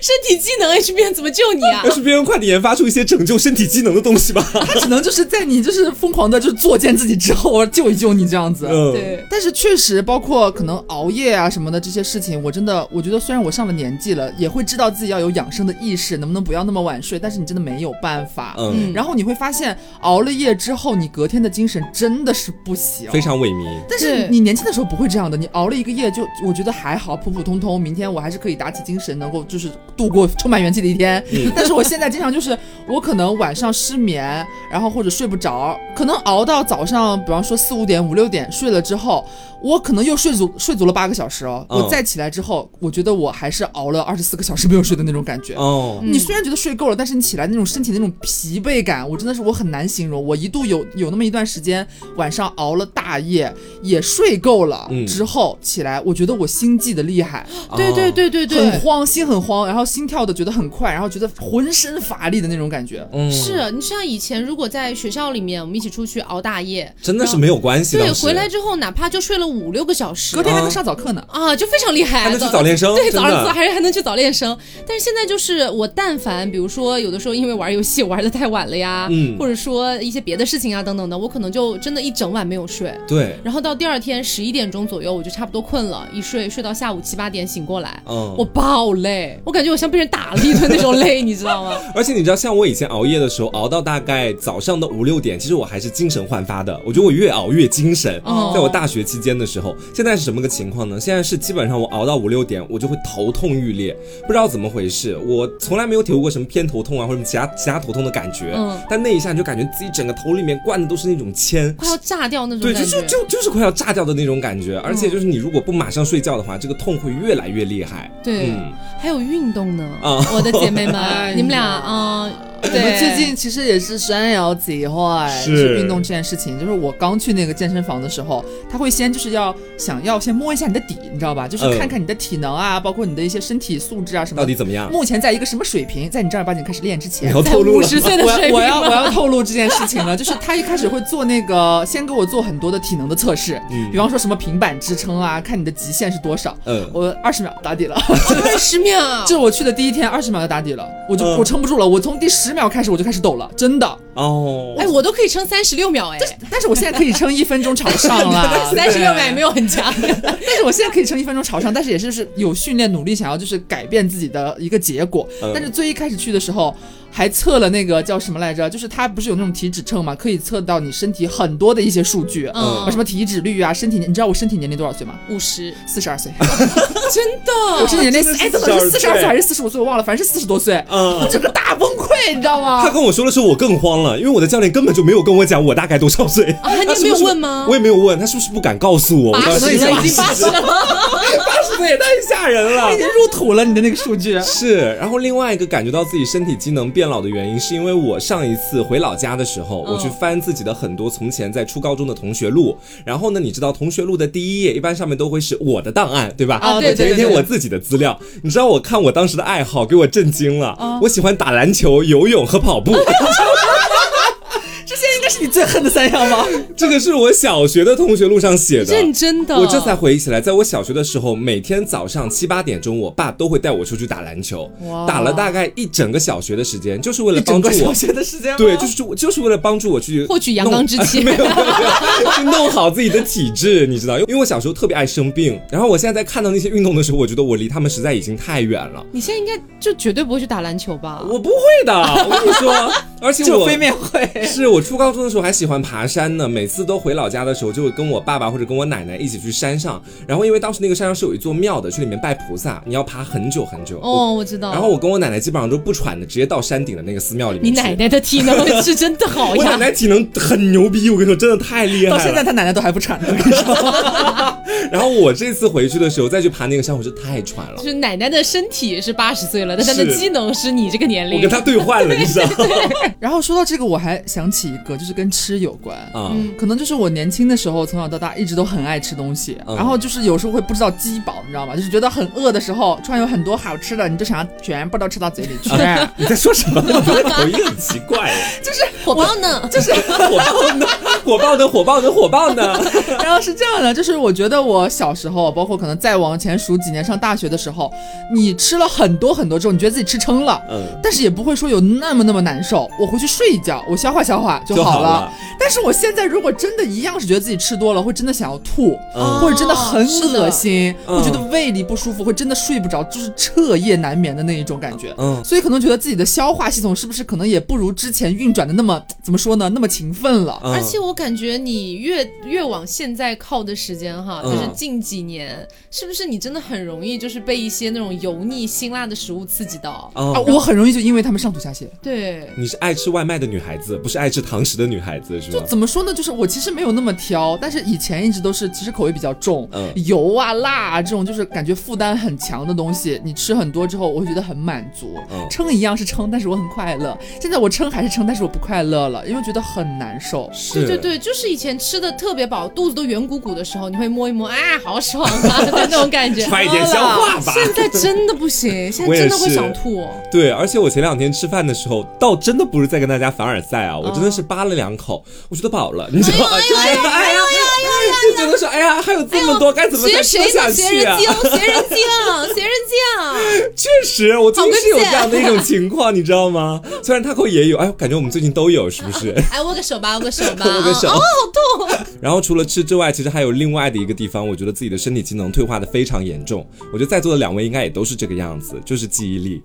身体机能 HBN 怎么救你啊？HBN 快点研发出一些拯救身体机能的东西吧。他只能就是在你就是疯狂的，就是作践自己之后救一救你这样子。对。但是确实，包括可能熬夜啊什么的这些事情，我真的我觉得，虽然我上了年纪了，也会知道自己要有养生的意识，能不能不要那么晚睡？但是你真的没有办法。嗯。然后你会发现，熬了夜之后，你隔天的精神真的是不行，非常萎靡。但是你年轻的时候不会这样的，你熬了一个夜就我觉得还好，普普通通。明天我还是可以打起精神，能够就是度过充满元气的一天。但是我现在经常就是我可能晚上失眠，然后或者睡不着，可能熬到早上，比方说四五点、五六点睡了之后。我可能又睡足睡足了八个小时哦，我再起来之后，我觉得我还是熬了二十四个小时没有睡的那种感觉哦。你虽然觉得睡够了，但是你起来那种身体那种疲惫感，我真的是我很难形容。我一度有有那么一段时间晚上熬了大夜，也睡够了之后起来，我觉得我心悸的厉害，对对对对对，很慌，心很慌，然后心跳的觉得很快，然后觉得浑身乏力的那种感觉。是你像以前如果在学校里面我们一起出去熬大夜，真的是没有关系。对，回来之后哪怕就睡了。五六个小时，隔天还能上早课呢啊，就非常厉害，还能去早练生，对，早上还还能去早练生。但是现在就是我，但凡比如说有的时候因为玩游戏玩的太晚了呀，嗯，或者说一些别的事情啊等等的，我可能就真的一整晚没有睡。对，然后到第二天十一点钟左右，我就差不多困了，一睡睡到下午七八点醒过来，嗯，我爆累，我感觉我像被人打了一顿那种累，你知道吗？而且你知道，像我以前熬夜的时候，熬到大概早上的五六点，其实我还是精神焕发的。我觉得我越熬越精神。在我大学期间的时候，现在是什么个情况呢？现在是基本上我熬到五六点，我就会头痛欲裂，不知道怎么回事。我从来没有体会过什么偏头痛啊，或者其他其他头痛的感觉。嗯。但那一下就感觉自己整个头里面灌的都是那种铅，快要炸掉那种。对，就就就就是快要炸掉的那种感觉。而且就是你如果不马上睡觉的话，这个痛会越来越厉害。对。还有运动呢，啊我的姐妹们，你们俩啊。我们最近其实也是山摇计划，是运动这件事情。就是我刚去那个健身房的时候，他会先就是要想要先摸一下你的底，你知道吧？就是看看你的体能啊，包括你的一些身体素质啊什么。到底怎么样？目前在一个什么水平？在你正儿八经开始练之前，要透露五十岁的水平。我要我要 透露这件事情了，就是他一开始会做那个，先给我做很多的体能的测试，比方说什么平板支撑啊，看你的极限是多少。嗯，我二十秒打底了，二十秒，这是我去的第一天，二十秒就打底了，我就我撑不住了，我从第十。十秒开始我就开始抖了，真的。哦，哎，我都可以撑三十六秒哎，但是我现在可以撑一分钟朝上了，三十六秒也没有很强，但是我现在可以撑一分钟朝上，但是也是是有训练努力想要就是改变自己的一个结果，但是最一开始去的时候。还测了那个叫什么来着？就是它不是有那种体脂秤嘛，可以测到你身体很多的一些数据，嗯，什么体脂率啊，身体，你知道我身体年龄多少岁吗？五十，四十二岁，真的，我身体年龄哎，怎么是四十二岁。还是四十五岁？我忘了，反正是四十多岁，嗯，我整个大崩溃，你知道吗？他跟我说的时候，我更慌了，因为我的教练根本就没有跟我讲我大概多少岁啊，你没有问吗？我也没有问他是不是不敢告诉我，八十岁已经八十了，八十岁也太吓人了，已经入土了你的那个数据是。然后另外一个感觉到自己身体机能变老的原因是。因为我上一次回老家的时候，我去翻自己的很多从前在初高中的同学录，然后呢，你知道同学录的第一页一般上面都会是我的档案，对吧？啊，对对对，填我自己的资料。你知道我看我当时的爱好，给我震惊了。我喜欢打篮球、游泳和跑步。是你最恨的三样吗？这个是我小学的同学录上写的，认真的。我这才回忆起来，在我小学的时候，每天早上七八点钟，我爸都会带我出去打篮球，打了大概一整个小学的时间，就是为了帮助我。小学的时间对，就是就就是为了帮助我去获取阳刚之气，没有，去弄好自己的体质，你知道？因为我小时候特别爱生病，然后我现在在看到那些运动的时候，我觉得我离他们实在已经太远了。你现在应该就绝对不会去打篮球吧？我不会的，我跟你说，而且我非面会，是我初高中的时候还喜欢爬。山呢，每次都回老家的时候，就会跟我爸爸或者跟我奶奶一起去山上。然后因为当时那个山上是有一座庙的，去里面拜菩萨，你要爬很久很久。哦，我知道。然后我跟我奶奶基本上都不喘的，直接到山顶的那个寺庙里面。你奶奶的体能 是真的好呀！我奶奶体能很牛逼，我跟你说，真的太厉害了。到现在她奶奶都还不喘呢，我跟你说。然后我这次回去的时候再去爬那个山，我就太喘了。就是奶奶的身体是八十岁了，但她的机能是你这个年龄。我跟她对换了，你知道。然后说到这个，我还想起一个，就是跟吃有关啊，可能就是我年轻的时候，从小到大一直都很爱吃东西，然后就是有时候会不知道饥饱，你知道吗？就是觉得很饿的时候，突然有很多好吃的，你就想要全部都吃到嘴里去。你在说什么？我觉得口音很奇怪，就是火爆呢，就是火爆呢，火爆呢，火爆呢，火爆呢。然后是这样的，就是我觉得我小时候，包括可能再往前数几年，上大学的时候，你吃了很多很多之后，你觉得自己吃撑了，嗯，但是也不会说有那么那么难受。我回去睡一觉，我消化消化就好了。但是我现在如果真的一样是觉得自己吃多了，会真的想要吐，或者真的很恶心，会觉得胃里不舒服，会真的睡不着，就是彻夜难眠的那一种感觉。嗯，所以可能觉得自己的消化系统是不是可能也不如之前运转的那么怎么说呢？那么勤奋了。而且我感觉你越越往现在靠的时间哈，就是近几年，是不是你真的很容易就是被一些那种油腻辛辣的食物刺激到？啊，我很容易就因为他们上吐下泻。对，你是爱吃外卖的女孩子，不是爱吃堂食的女孩子，是吗？就怎么说呢？就是我其实没有那么挑，但是以前一直都是，其实口味比较重，油啊、辣啊这种，就是感觉负担很强的东西，你吃很多之后，我会觉得很满足。嗯撑一样是撑，但是我很快乐。现在我撑还是撑，但是我不快乐了，因为觉得很难受。对对对，就是以前吃的特别饱，肚子都圆鼓鼓的时候，你会摸一摸，啊，好爽啊，那种感觉。快点消化吧。现在真的不行，现在真的会想吐。对，而且我前两天吃饭的时候，倒真的不是在跟大家凡尔赛啊，我真的是扒了两口，我觉得饱了，你知道吗？觉得说哎呀，还有这么多，该怎么再吃下去啊？学人精，学人精，学人精。确实，我最近是有这样的一种情况，你知道吗？虽然他口也有，哎，感觉我们最近都有，是不是？哎，握个手吧，握个手吧，握个手。哦，好痛。然后除了吃之外，其实还有另外的一个地方，我觉得自己的身体机能退化的非常严重。我觉得在座的两位应该也都是这个样子，就是记忆力。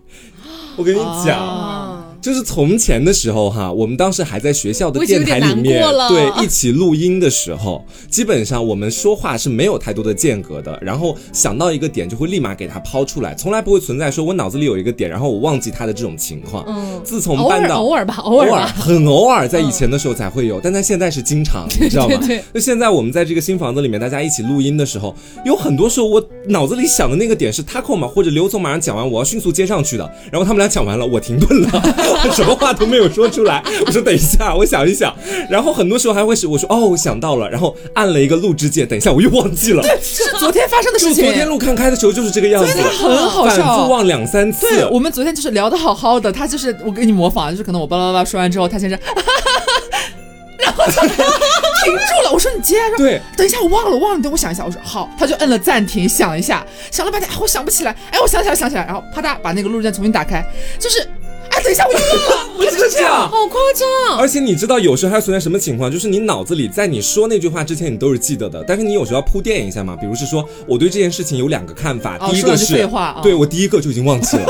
我跟你讲。就是从前的时候哈，我们当时还在学校的电台里面，对一起录音的时候，基本上我们说话是没有太多的间隔的，然后想到一个点就会立马给它抛出来，从来不会存在说我脑子里有一个点，然后我忘记它的这种情况。嗯，自从搬到偶尔吧，偶尔很偶尔，在以前的时候才会有，但在现在是经常，你知道吗？就现在我们在这个新房子里面，大家一起录音的时候，有很多时候我脑子里想的那个点是 Taco 嘛，或者刘总马上讲完，我要迅速接上去的，然后他们俩讲完了，我停顿了。什么话都没有说出来，我说等一下，我想一想，然后很多时候还会是我说哦，我想到了，然后按了一个录制键，等一下我又忘记了，对，是昨天发生的事情。昨天录看开的时候就是这个样子，很好笑，反复忘两三次。对，我们昨天就是聊的好好的，他就是我给你模仿，就是可能我巴拉巴拉说完之后，他先生，然后停住了，我说你接着，对，等一下我忘了，我忘了，等我想一下，我说好，他就摁了暂停，想一下，想了半天，我想不起来，哎，我想起来，想起来，然后啪嗒把那个录制键重新打开，就是。哎，等一下，我忘了，我就是这样，好夸张。而且你知道，有时候还存在什么情况？就是你脑子里在你说那句话之前，你都是记得的，但是你有时候要铺垫一下嘛。比如是说，我对这件事情有两个看法，第一个是废话，对我第一个就已经忘记了。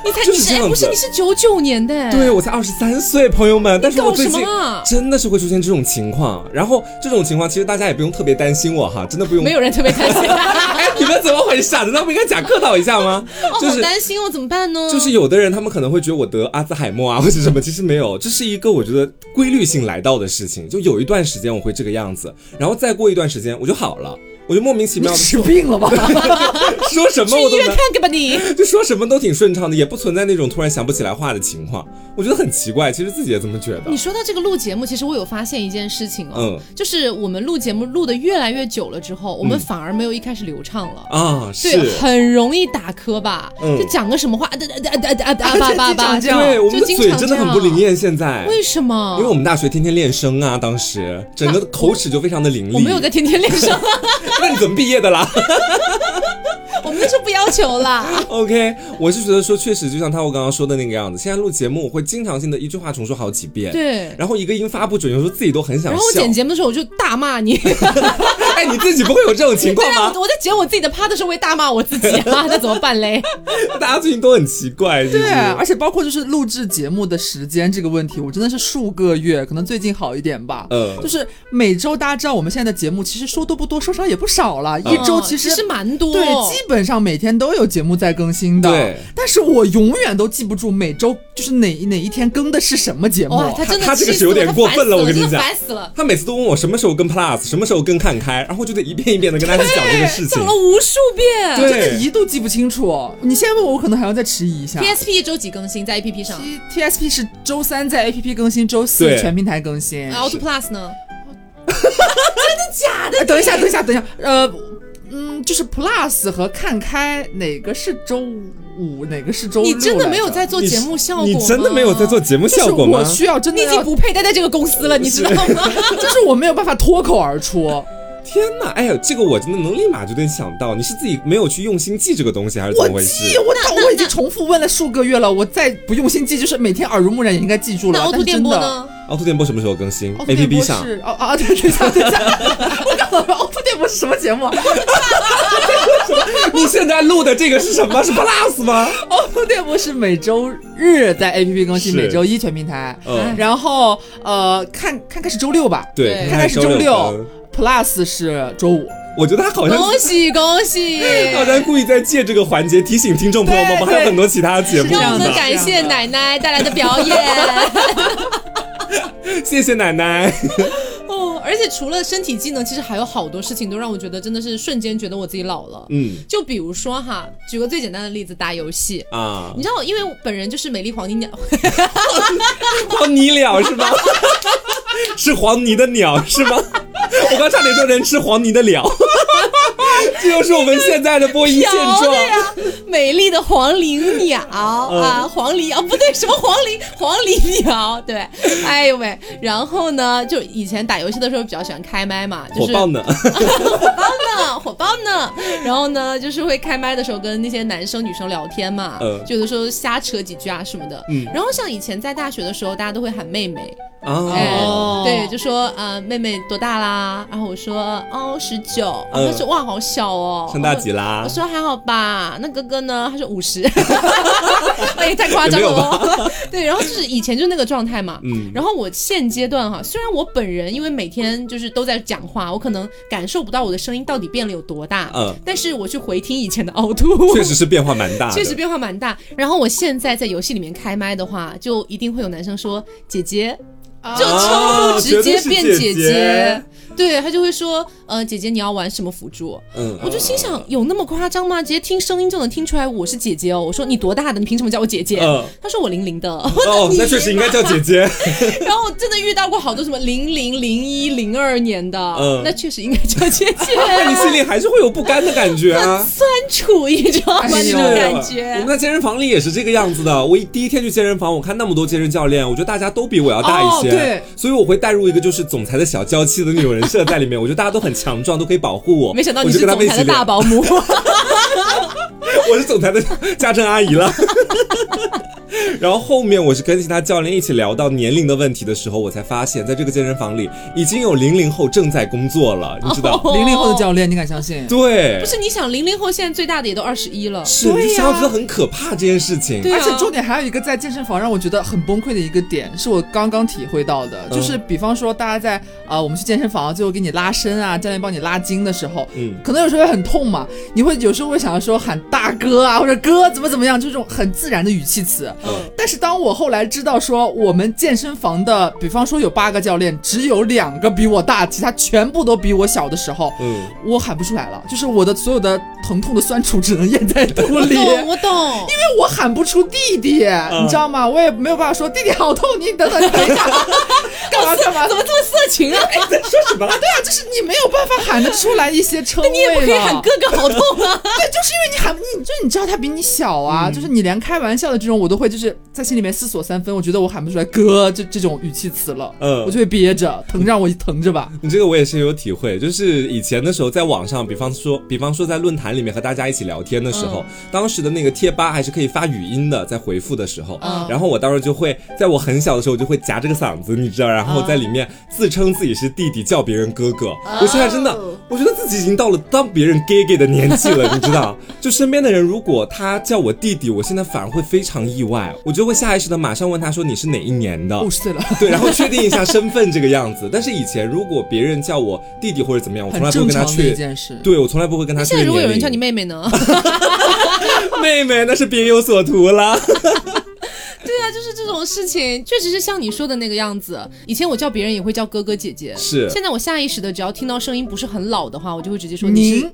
你才你是不是你是九九年的？对我才二十三岁，朋友们。但是我最近真的是会出现这种情况。然后这种情况其实大家也不用特别担心我哈，真的不用。没有人特别担心。哎，你们怎么回事？难道不应该假客套一下吗？就是担心我怎么办呢？就是有的人他们可能会觉得我得阿兹海默啊或者什么，其实没有，这是一个我觉得规律性来到的事情。就有一段时间我会这个样子，然后再过一段时间我就好了。我就莫名其妙的生病了吧？说什么我都去医院看看吧，你就说什么都挺顺畅的，也不存在那种突然想不起来话的情况。我觉得很奇怪，其实自己也这么觉得。你说到这个录节目，其实我有发现一件事情哦，嗯，就是我们录节目录的越来越久了之后，我们反而没有一开始流畅了啊，对，很容易打磕巴，就讲个什么话，哒哒哒哒哒哒叭 叭，对，我们的嘴真的很不灵验。现在为什么？因为我们大学天天练声啊，当时整个口齿就非常的伶俐。我没有在天天练声。那你怎么毕业的啦？我们那时候不要求啦。OK，我是觉得说，确实就像他我刚刚说的那个样子。现在录节目，我会经常性的一句话重说好几遍。对。然后一个音发不准，有时候自己都很想笑。然后我剪节目的时候，我就大骂你。哎，你自己不会有这种情况吗？我在剪我自己的趴的时候，会大骂我自己啊，那怎么办嘞？大家最近都很奇怪。对，而且包括就是录制节目的时间这个问题，我真的是数个月，可能最近好一点吧。嗯。就是每周大家知道，我们现在的节目其实说多不多，说少也不少了。一周其实是蛮多。对，基本上每天都有节目在更新的。对。但是我永远都记不住每周就是哪哪一天更的是什么节目。他真的他这个是有点过分了，我跟你讲，烦死了。他每次都问我什么时候更 Plus，什么时候更看开。然后就得一遍一遍的跟大家讲这个事情，讲了无数遍，真的，一度记不清楚。你现在问我，我可能还要再迟疑一下。T S P 周几更新在 A P P 上？T T S P 是周三在 A P P 更新，周四全平台更新。Auto Plus 呢？真的假的？等一下，等一下，等一下，呃。嗯，就是 Plus 和看开哪个是周五，哪个是周六？你真的没有在做节目效果吗？你真的没有在做节目效果吗？我需要真的，你已经不配待在这个公司了，你知道吗？就是我没有办法脱口而出。天哪，哎呀，这个我真的能立马就能想到，你是自己没有去用心记这个东西，还是怎么回事？我记，我我已经重复问了数个月了，我再不用心记，就是每天耳濡目染也应该记住了。那凹凸电波呢？凹凸电波什么时候更新？A P P 上？哦哦，对对对对对，我刚刚凹凸电波是什么节目？你现在录的这个是什么？是 Plus 吗？凹凸电波是每周日在 A P P 更新，每周一全平台。嗯，然后呃，看看看是周六吧？对，看看是周六。Plus 是周五。我觉得他好像恭喜恭喜，好像故意在借这个环节提醒听众朋友们，我们还有很多其他节目。让我们感谢奶奶带来的表演。谢谢奶奶。哦，而且除了身体技能，其实还有好多事情都让我觉得真的是瞬间觉得我自己老了。嗯，就比如说哈，举个最简单的例子，打游戏啊。你知道，因为本人就是美丽黄 泥鸟，黄泥鸟是吗？是黄泥的鸟是吗？我刚差点说人吃黄泥的鸟，这就是我们现在的播音现状。美丽的黄鹂鸟啊，黄鹂啊，不对，什么黄鹂？黄鹂鸟，对，哎呦喂！然后呢，就以前打游戏的时候比较喜欢开麦嘛，就是火爆呢，火爆呢，火爆呢。然后呢，就是会开麦的时候跟那些男生女生聊天嘛，就有的时候瞎扯几句啊什么的。然后像以前在大学的时候，大家都会喊妹妹。哦，对，就说呃，妹妹多大啦？然后我说哦，十九。他说哇，好小哦，上大几啦？我说还好吧。那哥哥呢？他说五十。哎，太夸张了哦。对，然后就是以前就是那个状态嘛。嗯。然后我现阶段哈，虽然我本人因为每天就是都在讲话，我可能感受不到我的声音到底变了有多大。嗯。但是我去回听以前的凹凸，确实是变化蛮大。确实变化蛮大。然后我现在在游戏里面开麦的话，就一定会有男生说姐姐。就称呼直接变姐姐。对他就会说，呃，姐姐你要玩什么辅助？嗯，我就心想，有那么夸张吗？直接听声音就能听出来我是姐姐哦。我说你多大的？你凭什么叫我姐姐？他说我零零的。哦，那确实应该叫姐姐。然后真的遇到过好多什么零零零一零二年的，嗯，那确实应该叫姐 姐。那你心里还是会有不甘的感觉啊，酸楚你知道吗？那种感觉。我们在健身房里也是这个样子的。我一第一天去健身房，我看那么多健身教练，我觉得大家都比我要大一些，对，所以我会带入一个就是总裁的小娇妻的那种人设在里面。我觉得大家。都很强壮，都可以保护我。没想到你是总裁的大保姆，我是总裁的家政阿姨了。然后后面我是跟其他教练一起聊到年龄的问题的时候，我才发现，在这个健身房里已经有零零后正在工作了，你知道？零零后的教练，你敢相信？对，不是你想，零零后现在最大的也都二十一了，是，你想要觉得很可怕这件事情。而且重点还有一个在健身房让我觉得很崩溃的一个点，是我刚刚体会到的，就是比方说大家在啊，我们去健身房最后给你拉伸啊，教练帮你拉筋的时候，嗯，可能有时候会很痛嘛，你会有时候会想要说喊大哥啊，或者哥怎么怎么样，就这种很自然的语气词。嗯，但是当我后来知道说，我们健身房的，比方说有八个教练，只有两个比我大，其他全部都比我小的时候，嗯，我喊不出来了，就是我的所有的疼痛的酸楚只能咽在肚里。我懂，我懂，因为我喊不出弟弟，你知道吗？我也没有办法说弟弟好痛，你等等，等一下，干嘛干嘛？怎么这么色情啊？在说什么？啊对啊，就是你没有办法喊得出来一些称谓 你也不可以喊哥哥好痛啊？对，就是因为你喊你，就你知道他比你小啊，就是你连开玩笑的这种我都会就是在心里面思索三分，我觉得我喊不出来哥这这种语气词了，嗯，我就会憋着，疼让我疼着吧。你这个我也是有体会，就是以前的时候在网上，比方说，比方说在论坛里面和大家一起聊天的时候，当时的那个贴吧还是可以发语音的，在回复的时候，然后我当时就会在我很小的时候我就会夹着个嗓子，你知道，然后在里面自称自己是弟弟，叫别人哥哥。我现在真的，我觉得自己已经到了当别人 gay gay 的年纪了，你知道，就身边的人如果他叫我弟弟，我现在反而会非常意外，我就会下意识的马上问他说你是哪一年的？五十岁了，对，然后确定一下身份这个样子。但是以前如果别人叫我弟弟或者怎么样，我从来不会跟他确认。对，我从来不会跟他。现在如果有人叫你妹妹呢？妹妹那是别有所图了。对啊，就是这种事情，确实是像你说的那个样子。以前我叫别人也会叫哥哥姐姐，是。现在我下意识的，只要听到声音不是很老的话，我就会直接说你是。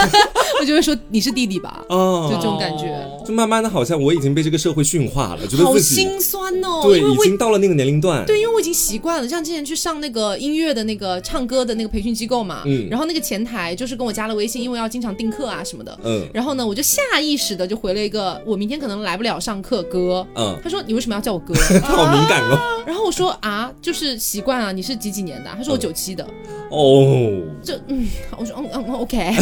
我就会说你是弟弟吧，哦，就这种感觉。就慢慢的，好像我已经被这个社会驯化了，觉得好心酸哦。对，已经到了那个年龄段。对，因为我已经习惯了，像之前去上那个音乐的那个唱歌的那个培训机构嘛，嗯，然后那个前台就是跟我加了微信，因为要经常订课啊什么的，嗯，然后呢，我就下意识的就回了一个我明天可能来不了上课，哥，嗯，他说你为什么要叫我哥？他好敏感哦。然后我说啊，就是习惯啊，你是几几年的？他说我九七的。哦，就嗯，我说嗯嗯 OK，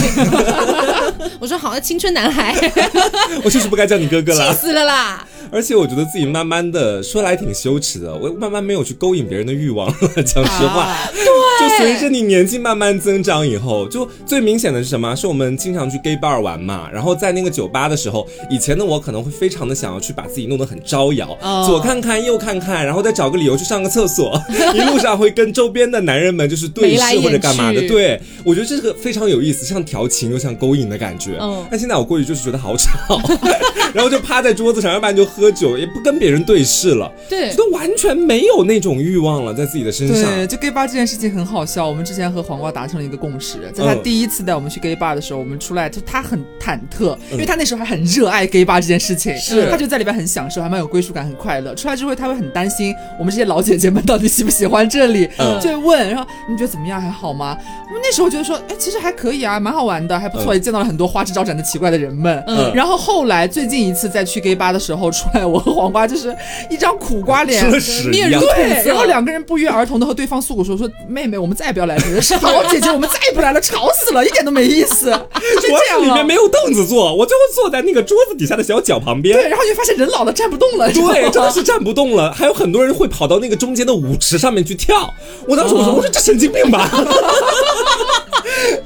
我说好，青春男孩，我就是不该叫你哥哥了，气死了啦！而且我觉得自己慢慢的说来挺羞耻的，我慢慢没有去勾引别人的欲望了。讲实话，对，就随着你年纪慢慢增长以后，就最明显的是什么？是我们经常去 gay bar 玩嘛，然后在那个酒吧的时候，以前的我可能会非常的想要去把自己弄得很招摇，左看看右看看，然后再找个理由去上个厕所，一路上会跟周边的男人们就是对视或者干嘛的。对，我觉得这个非常有意思，像调情又像勾引的感觉。嗯，但现在我过去就是觉得好吵，然后就趴在桌子上，要不然就。喝酒也不跟别人对视了，对，都完全没有那种欲望了，在自己的身上。对，就 gay bar 这件事情很好笑。我们之前和黄瓜达成了一个共识，在他第一次带我们去 gay bar 的时候，我们出来就他很忐忑，因为他那时候还很热爱 gay bar 这件事情，是，他就在里边很享受，还蛮有归属感，很快乐。出来之后他会很担心我们这些老姐姐们到底喜不喜欢这里，就会问，然后你觉得怎么样？还好吗？我们那时候觉得说，哎，其实还可以啊，蛮好玩的，还不错，也见到了很多花枝招展的奇怪的人们。嗯，然后后来最近一次再去 gay bar 的时候，出来我和黄瓜。就是一张苦瓜脸，面如土色。然后两个人不约而同的和对方诉苦说：“说妹妹，我们再也不要来了。是 好姐姐，我们再也不来了，吵死了，一点都没意思。”就这样里面没有凳子坐，我最后坐在那个桌子底下的小角旁边。对，然后就发现人老了站不动了。对，真的是站不动了。还有很多人会跑到那个中间的舞池上面去跳。我当时我说：“我说这神经病吧。”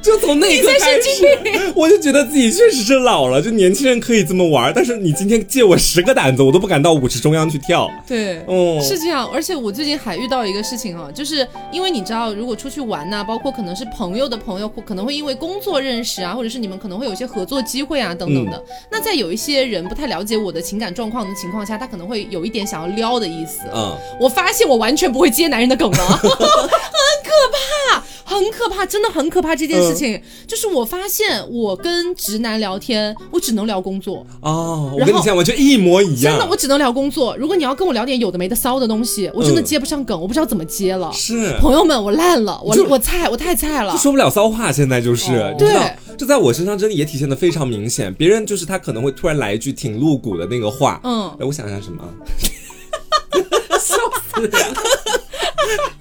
就从那一刻开始，我就觉得自己确实是老了。就年轻人可以这么玩，但是你今天借我十个胆子，我都不敢到舞池中央去跳。对，哦，是这样。而且我最近还遇到一个事情啊，就是因为你知道，如果出去玩呐，包括可能是朋友的朋友，可能会因为工作认识啊，或者是你们可能会有一些合作机会啊等等的。那在有一些人不太了解我的情感状况的情况下，他可能会有一点想要撩的意思。嗯，我发现我完全不会接男人的梗了，很可怕。很可怕，真的很可怕。这件事情就是我发现，我跟直男聊天，我只能聊工作哦。我跟你讲，完全一模一样。真的，我只能聊工作。如果你要跟我聊点有的没的骚的东西，我真的接不上梗，我不知道怎么接了。是，朋友们，我烂了，我我菜，我太菜了，说不了骚话。现在就是，对，这在我身上真的也体现的非常明显。别人就是他可能会突然来一句挺露骨的那个话，嗯，哎，我想想什么，笑死。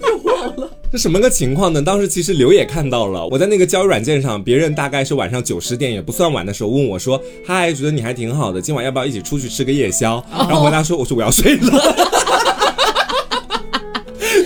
又忘了，这什么个情况呢？当时其实刘也看到了，我在那个交友软件上，别人大概是晚上九十点也不算晚的时候问我说：“嗨，觉得你还挺好的，今晚要不要一起出去吃个夜宵？”然后回答说：“我说我要睡了。”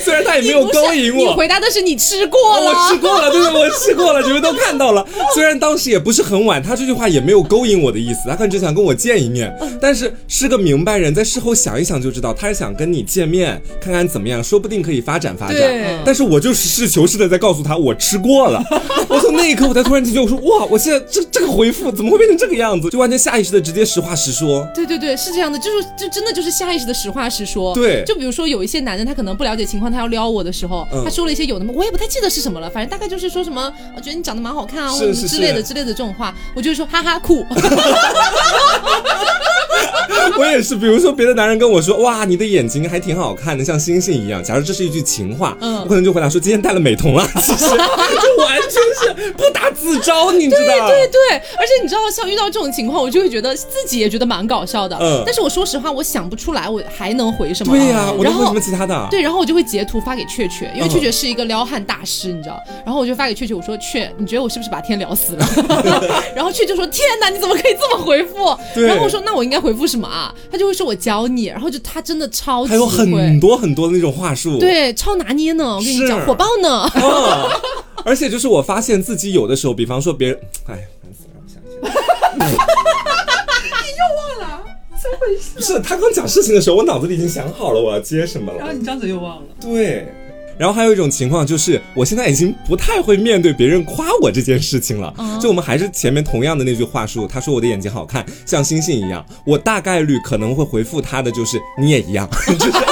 虽然他也没有勾引我，你回答的是你吃过了，我吃过了，对对，我吃过了，你们都看到了。虽然当时也不是很晚，他这句话也没有勾引我的意思，他可能只想跟我见一面。但是是个明白人，在事后想一想就知道，他是想跟你见面，看看怎么样，说不定可以发展发展。但是我就实事求是的在告诉他，我吃过了。我从那一刻我才突然间觉，我说哇，我现在这这个回复怎么会变成这个样子？就完全下意识的直接实话实说。对对对，是这样的，就是就真的就是下意识的实话实说。对，就比如说有一些男人，他可能不了解情况，他要撩我的时候。他说了一些有的吗？我也不太记得是什么了，反正大概就是说什么，我觉得你长得蛮好看啊，或者之类的之类的这种话，我就说哈哈酷。我也是，比如说别的男人跟我说，哇，你的眼睛还挺好看的，像星星一样。假如这是一句情话，嗯，我可能就回答说，今天戴了美瞳了。其实就完全是不打自招，你知道？对对对，而且你知道，像遇到这种情况，我就会觉得自己也觉得蛮搞笑的。嗯，但是我说实话，我想不出来，我还能回什么？对呀，我能回什么其他的？对，然后我就会截图发给雀雀，因为雀雀是一个撩汉大师，你知道？然后我就发给雀雀，我说雀，你觉得我是不是把天聊死了？然后雀就说，天哪，你怎么可以这么回复？然后我说，那我应该回复什么？啊，他就会说我教你，然后就他真的超级还有很多很多的那种话术，对，超拿捏呢。我跟你讲，火爆呢。而且就是我发现自己有的时候，比方说别人，哎，烦死了，让我想一下。不是他刚讲事情的时候，我脑子里已经想好了我要接什么了，然后你张嘴又忘了。对。然后还有一种情况就是，我现在已经不太会面对别人夸我这件事情了。就我们还是前面同样的那句话术，他说我的眼睛好看，像星星一样，我大概率可能会回复他的就是你也一样。现在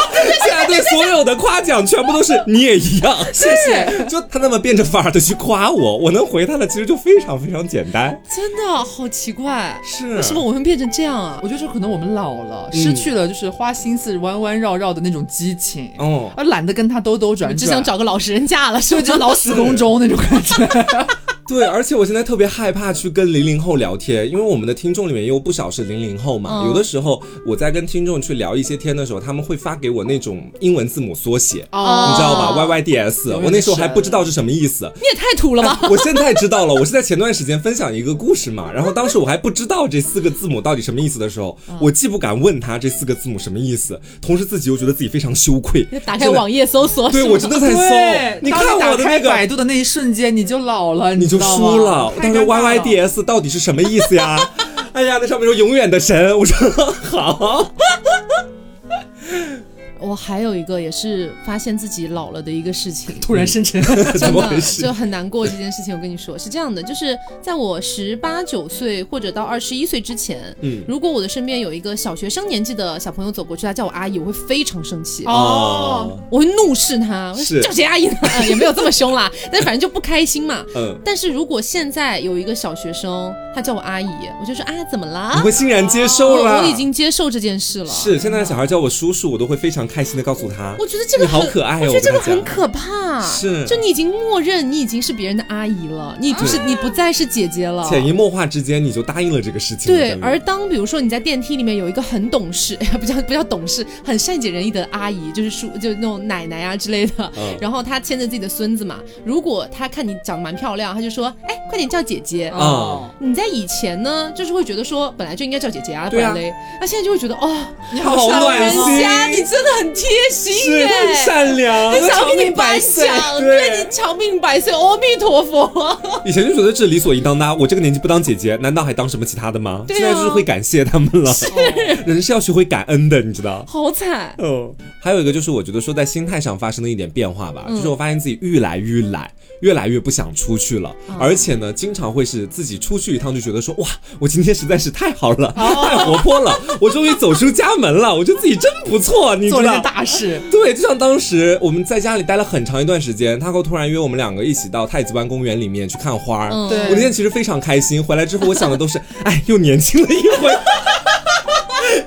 对所有的夸奖全部都是你也一样，谢谢。就他那么变着法儿的去夸我，我能回他的其实就非常非常简单。真的好奇怪，是为什么我会变成这样啊？我觉得可能我们老了，失去了就是花心思弯弯绕绕的那种激情，哦，而懒得跟他兜兜转转，只想找个老实人嫁了，是不是？就老死宫中那种感觉。对，而且我现在特别害怕去跟零零后聊天，因为我们的听众里面也有不少是零零后嘛。有的时候我在跟听众去聊一些天的时候，他们会发给我那种英文字母缩写，你知道吧？Y Y D S，我那时候还不知道是什么意思。你也太土了吧！我现在知道了，我是在前段时间分享一个故事嘛，然后当时我还不知道这四个字母到底什么意思的时候，我既不敢问他这四个字母什么意思，同时自己又觉得自己非常羞愧。打开网页搜索，对我真的在搜。你看我的那个百度的那一瞬间，你就老了，你就输了。当时 Y Y D S 到底是什么意思呀？哎呀，那上面说永远的神，我说 好。我还有一个也是发现自己老了的一个事情，突然生成，怎么回事？就很难过这件事情。我跟你说是这样的，就是在我十八九岁或者到二十一岁之前，嗯，如果我的身边有一个小学生年纪的小朋友走过去，他叫我阿姨，我会非常生气哦，我会怒视他，叫谁阿姨呢？也没有这么凶啦，但反正就不开心嘛。嗯，但是如果现在有一个小学生，他叫我阿姨，我就说啊，怎么啦？你会欣然接受了？我已经接受这件事了。是，现在的小孩叫我叔叔，我都会非常。开心的告诉他，我觉得这个好可爱哦。我觉得这个很可怕，是，就你已经默认你已经是别人的阿姨了，你不是你不再是姐姐了，潜移默化之间你就答应了这个事情。对，而当比如说你在电梯里面有一个很懂事，不叫不叫懂事，很善解人意的阿姨，就是叔，就那种奶奶啊之类的，然后她牵着自己的孙子嘛，如果她看你长得蛮漂亮，她就说，哎，快点叫姐姐。哦。你在以前呢，就是会觉得说本来就应该叫姐姐啊，不然嘞，那现在就会觉得哦，你好暖心，你真的很贴心。是很善良，长命百岁，对你长命百岁，阿弥陀佛。以前就觉得这理所应当的，我这个年纪不当姐姐，难道还当什么其他的吗？现在就是会感谢他们了。人是要学会感恩的，你知道？好惨。嗯，还有一个就是我觉得说在心态上发生的一点变化吧，就是我发现自己愈来愈懒。越来越不想出去了，而且呢，经常会是自己出去一趟就觉得说，哇，我今天实在是太好了，太活泼了，我终于走出家门了，我觉得自己真不错，你做了件大事。对，就像当时我们在家里待了很长一段时间，他会突然约我们两个一起到太子湾公园里面去看花儿。对，我那天其实非常开心，回来之后我想的都是，哎，又年轻了一回。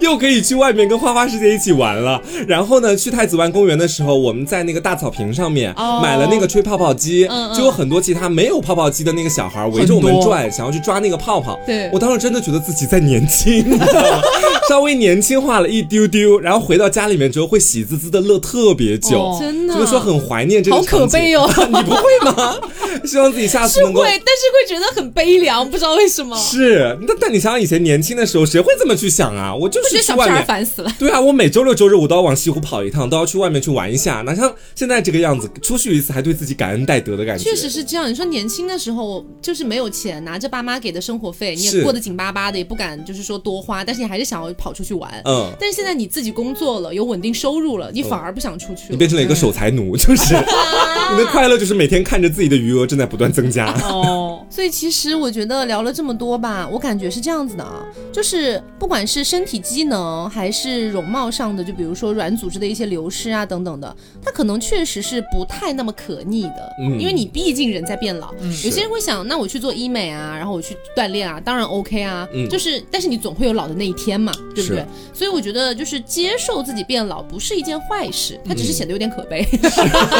又可以去外面跟花花世界一起玩了。然后呢，去太子湾公园的时候，我们在那个大草坪上面买了那个吹泡泡机，就有很多其他没有泡泡机的那个小孩围着我们转，想要去抓那个泡泡。对我当时真的觉得自己在年轻，你知道吗？稍微年轻化了一丢丢。然后回到家里面之后，会喜滋滋的乐特别久，真的，就是说很怀念这个好可悲哦，你不会吗？希望自己下次能够，会，但是会觉得很悲凉，不知道为什么。是，但但你想想以前年轻的时候，谁会这么去想啊？我就是。小屁孩烦死了。对啊，我每周六周日我都要往西湖跑一趟，都要去外面去玩一下，哪像现在这个样子，出去一次还对自己感恩戴德的感觉。确实是这样。你说年轻的时候就是没有钱，拿着爸妈给的生活费，你也过得紧巴巴的，也不敢就是说多花，但是你还是想要跑出去玩。嗯。但是现在你自己工作了，有稳定收入了，你反而不想出去。你变成了一个守财奴，就是 你的快乐就是每天看着自己的余额正在不断增加。哦。所以其实我觉得聊了这么多吧，我感觉是这样子的啊，就是不管是身体机能还是。容貌上的，就比如说软组织的一些流失啊，等等的，它可能确实是不太那么可逆的，嗯，因为你毕竟人在变老，有些人会想，那我去做医美啊，然后我去锻炼啊，当然 OK 啊，嗯，就是，但是你总会有老的那一天嘛，对不对？所以我觉得就是接受自己变老不是一件坏事，它只是显得有点可悲，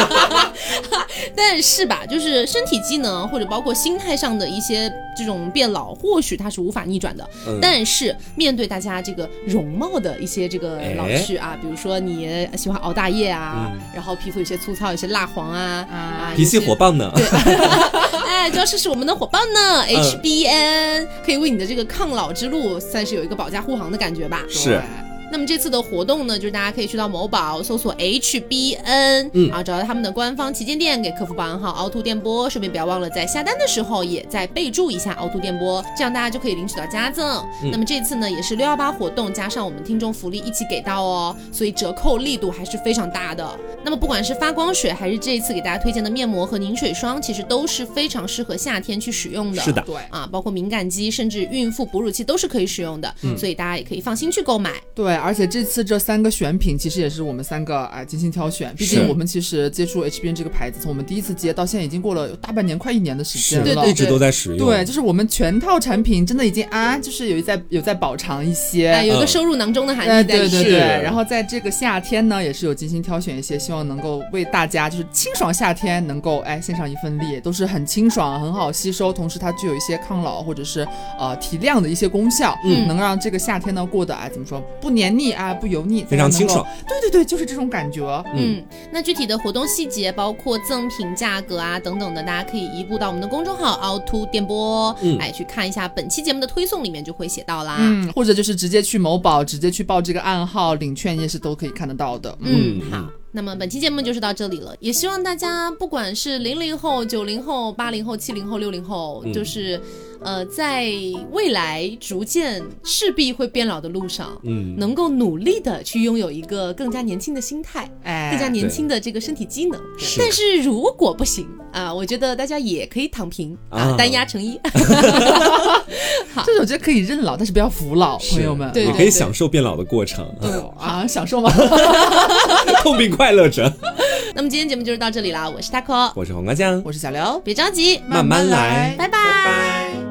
但是吧，就是身体机能或者包括心态上的一些这种变老，或许它是无法逆转的，但是面对大家这个容貌的一些。这个老去啊，比如说你喜欢熬大夜啊，然后皮肤有些粗糙，有些蜡黄啊，啊，脾气火爆呢。对，哎，就要试试我们的火爆呢，HBN 可以为你的这个抗老之路算是有一个保驾护航的感觉吧。是。那么这次的活动呢，就是大家可以去到某宝搜索 HBN，嗯，啊，找到他们的官方旗舰店，给客服报暗号凹凸电波，顺便不要忘了在下单的时候也再备注一下凹凸电波，这样大家就可以领取到加赠。那么这次呢，也是六幺八活动加上我们听众福利一起给到哦，所以折扣力度还是非常大的。那么不管是发光水还是这一次给大家推荐的面膜和凝水霜，其实都是非常适合夏天去使用的。是的，对啊，包括敏感肌甚至孕妇哺乳期都是可以使用的，所以大家也可以放心去购买。对，而且这次这三个选品其实也是我们三个啊精心挑选，毕竟我们其实接触 HBN 这个牌子，从我们第一次接到现在已经过了大半年，快一年的时间了，一直都在使用。对，就是我们全套产品真的已经啊，就是有在有在保长一些，有一个收入囊中的含义在。对对对。然后在这个夏天呢，也是有精心挑选一些，希望能够为大家就是清爽夏天能够哎献上一份力，都是很清爽、很好吸收，同时它具有一些抗老或者是呃提亮的一些功效，嗯，能让这个夏天呢过得哎怎么说不黏腻啊不油腻，非常清爽。对对对，就是这种感觉。嗯，那具体的活动细节包括赠品价格啊等等的，大家可以移步到我们的公众号凹凸电波，嗯，来去看一下本期节目的推送里面就会写到啦。嗯，或者就是直接去某宝直接去报这个暗号领券也是都可以看得到的。嗯，好。那么本期节目就是到这里了，也希望大家不管是零零后、九零后、八零后、七零后、六零后，就是，呃，在未来逐渐势必会变老的路上，嗯，能够努力的去拥有一个更加年轻的心态，哎，更加年轻的这个身体机能。但是如果不行啊，我觉得大家也可以躺平啊，单压成一。好，这种觉得可以认老，但是不要服老，朋友们，对，可以享受变老的过程。对啊，享受吗？痛并快。快乐着。那么今天节目就是到这里啦，我是 taco，我是黄瓜酱，我是小刘，别着急，慢慢来，拜拜。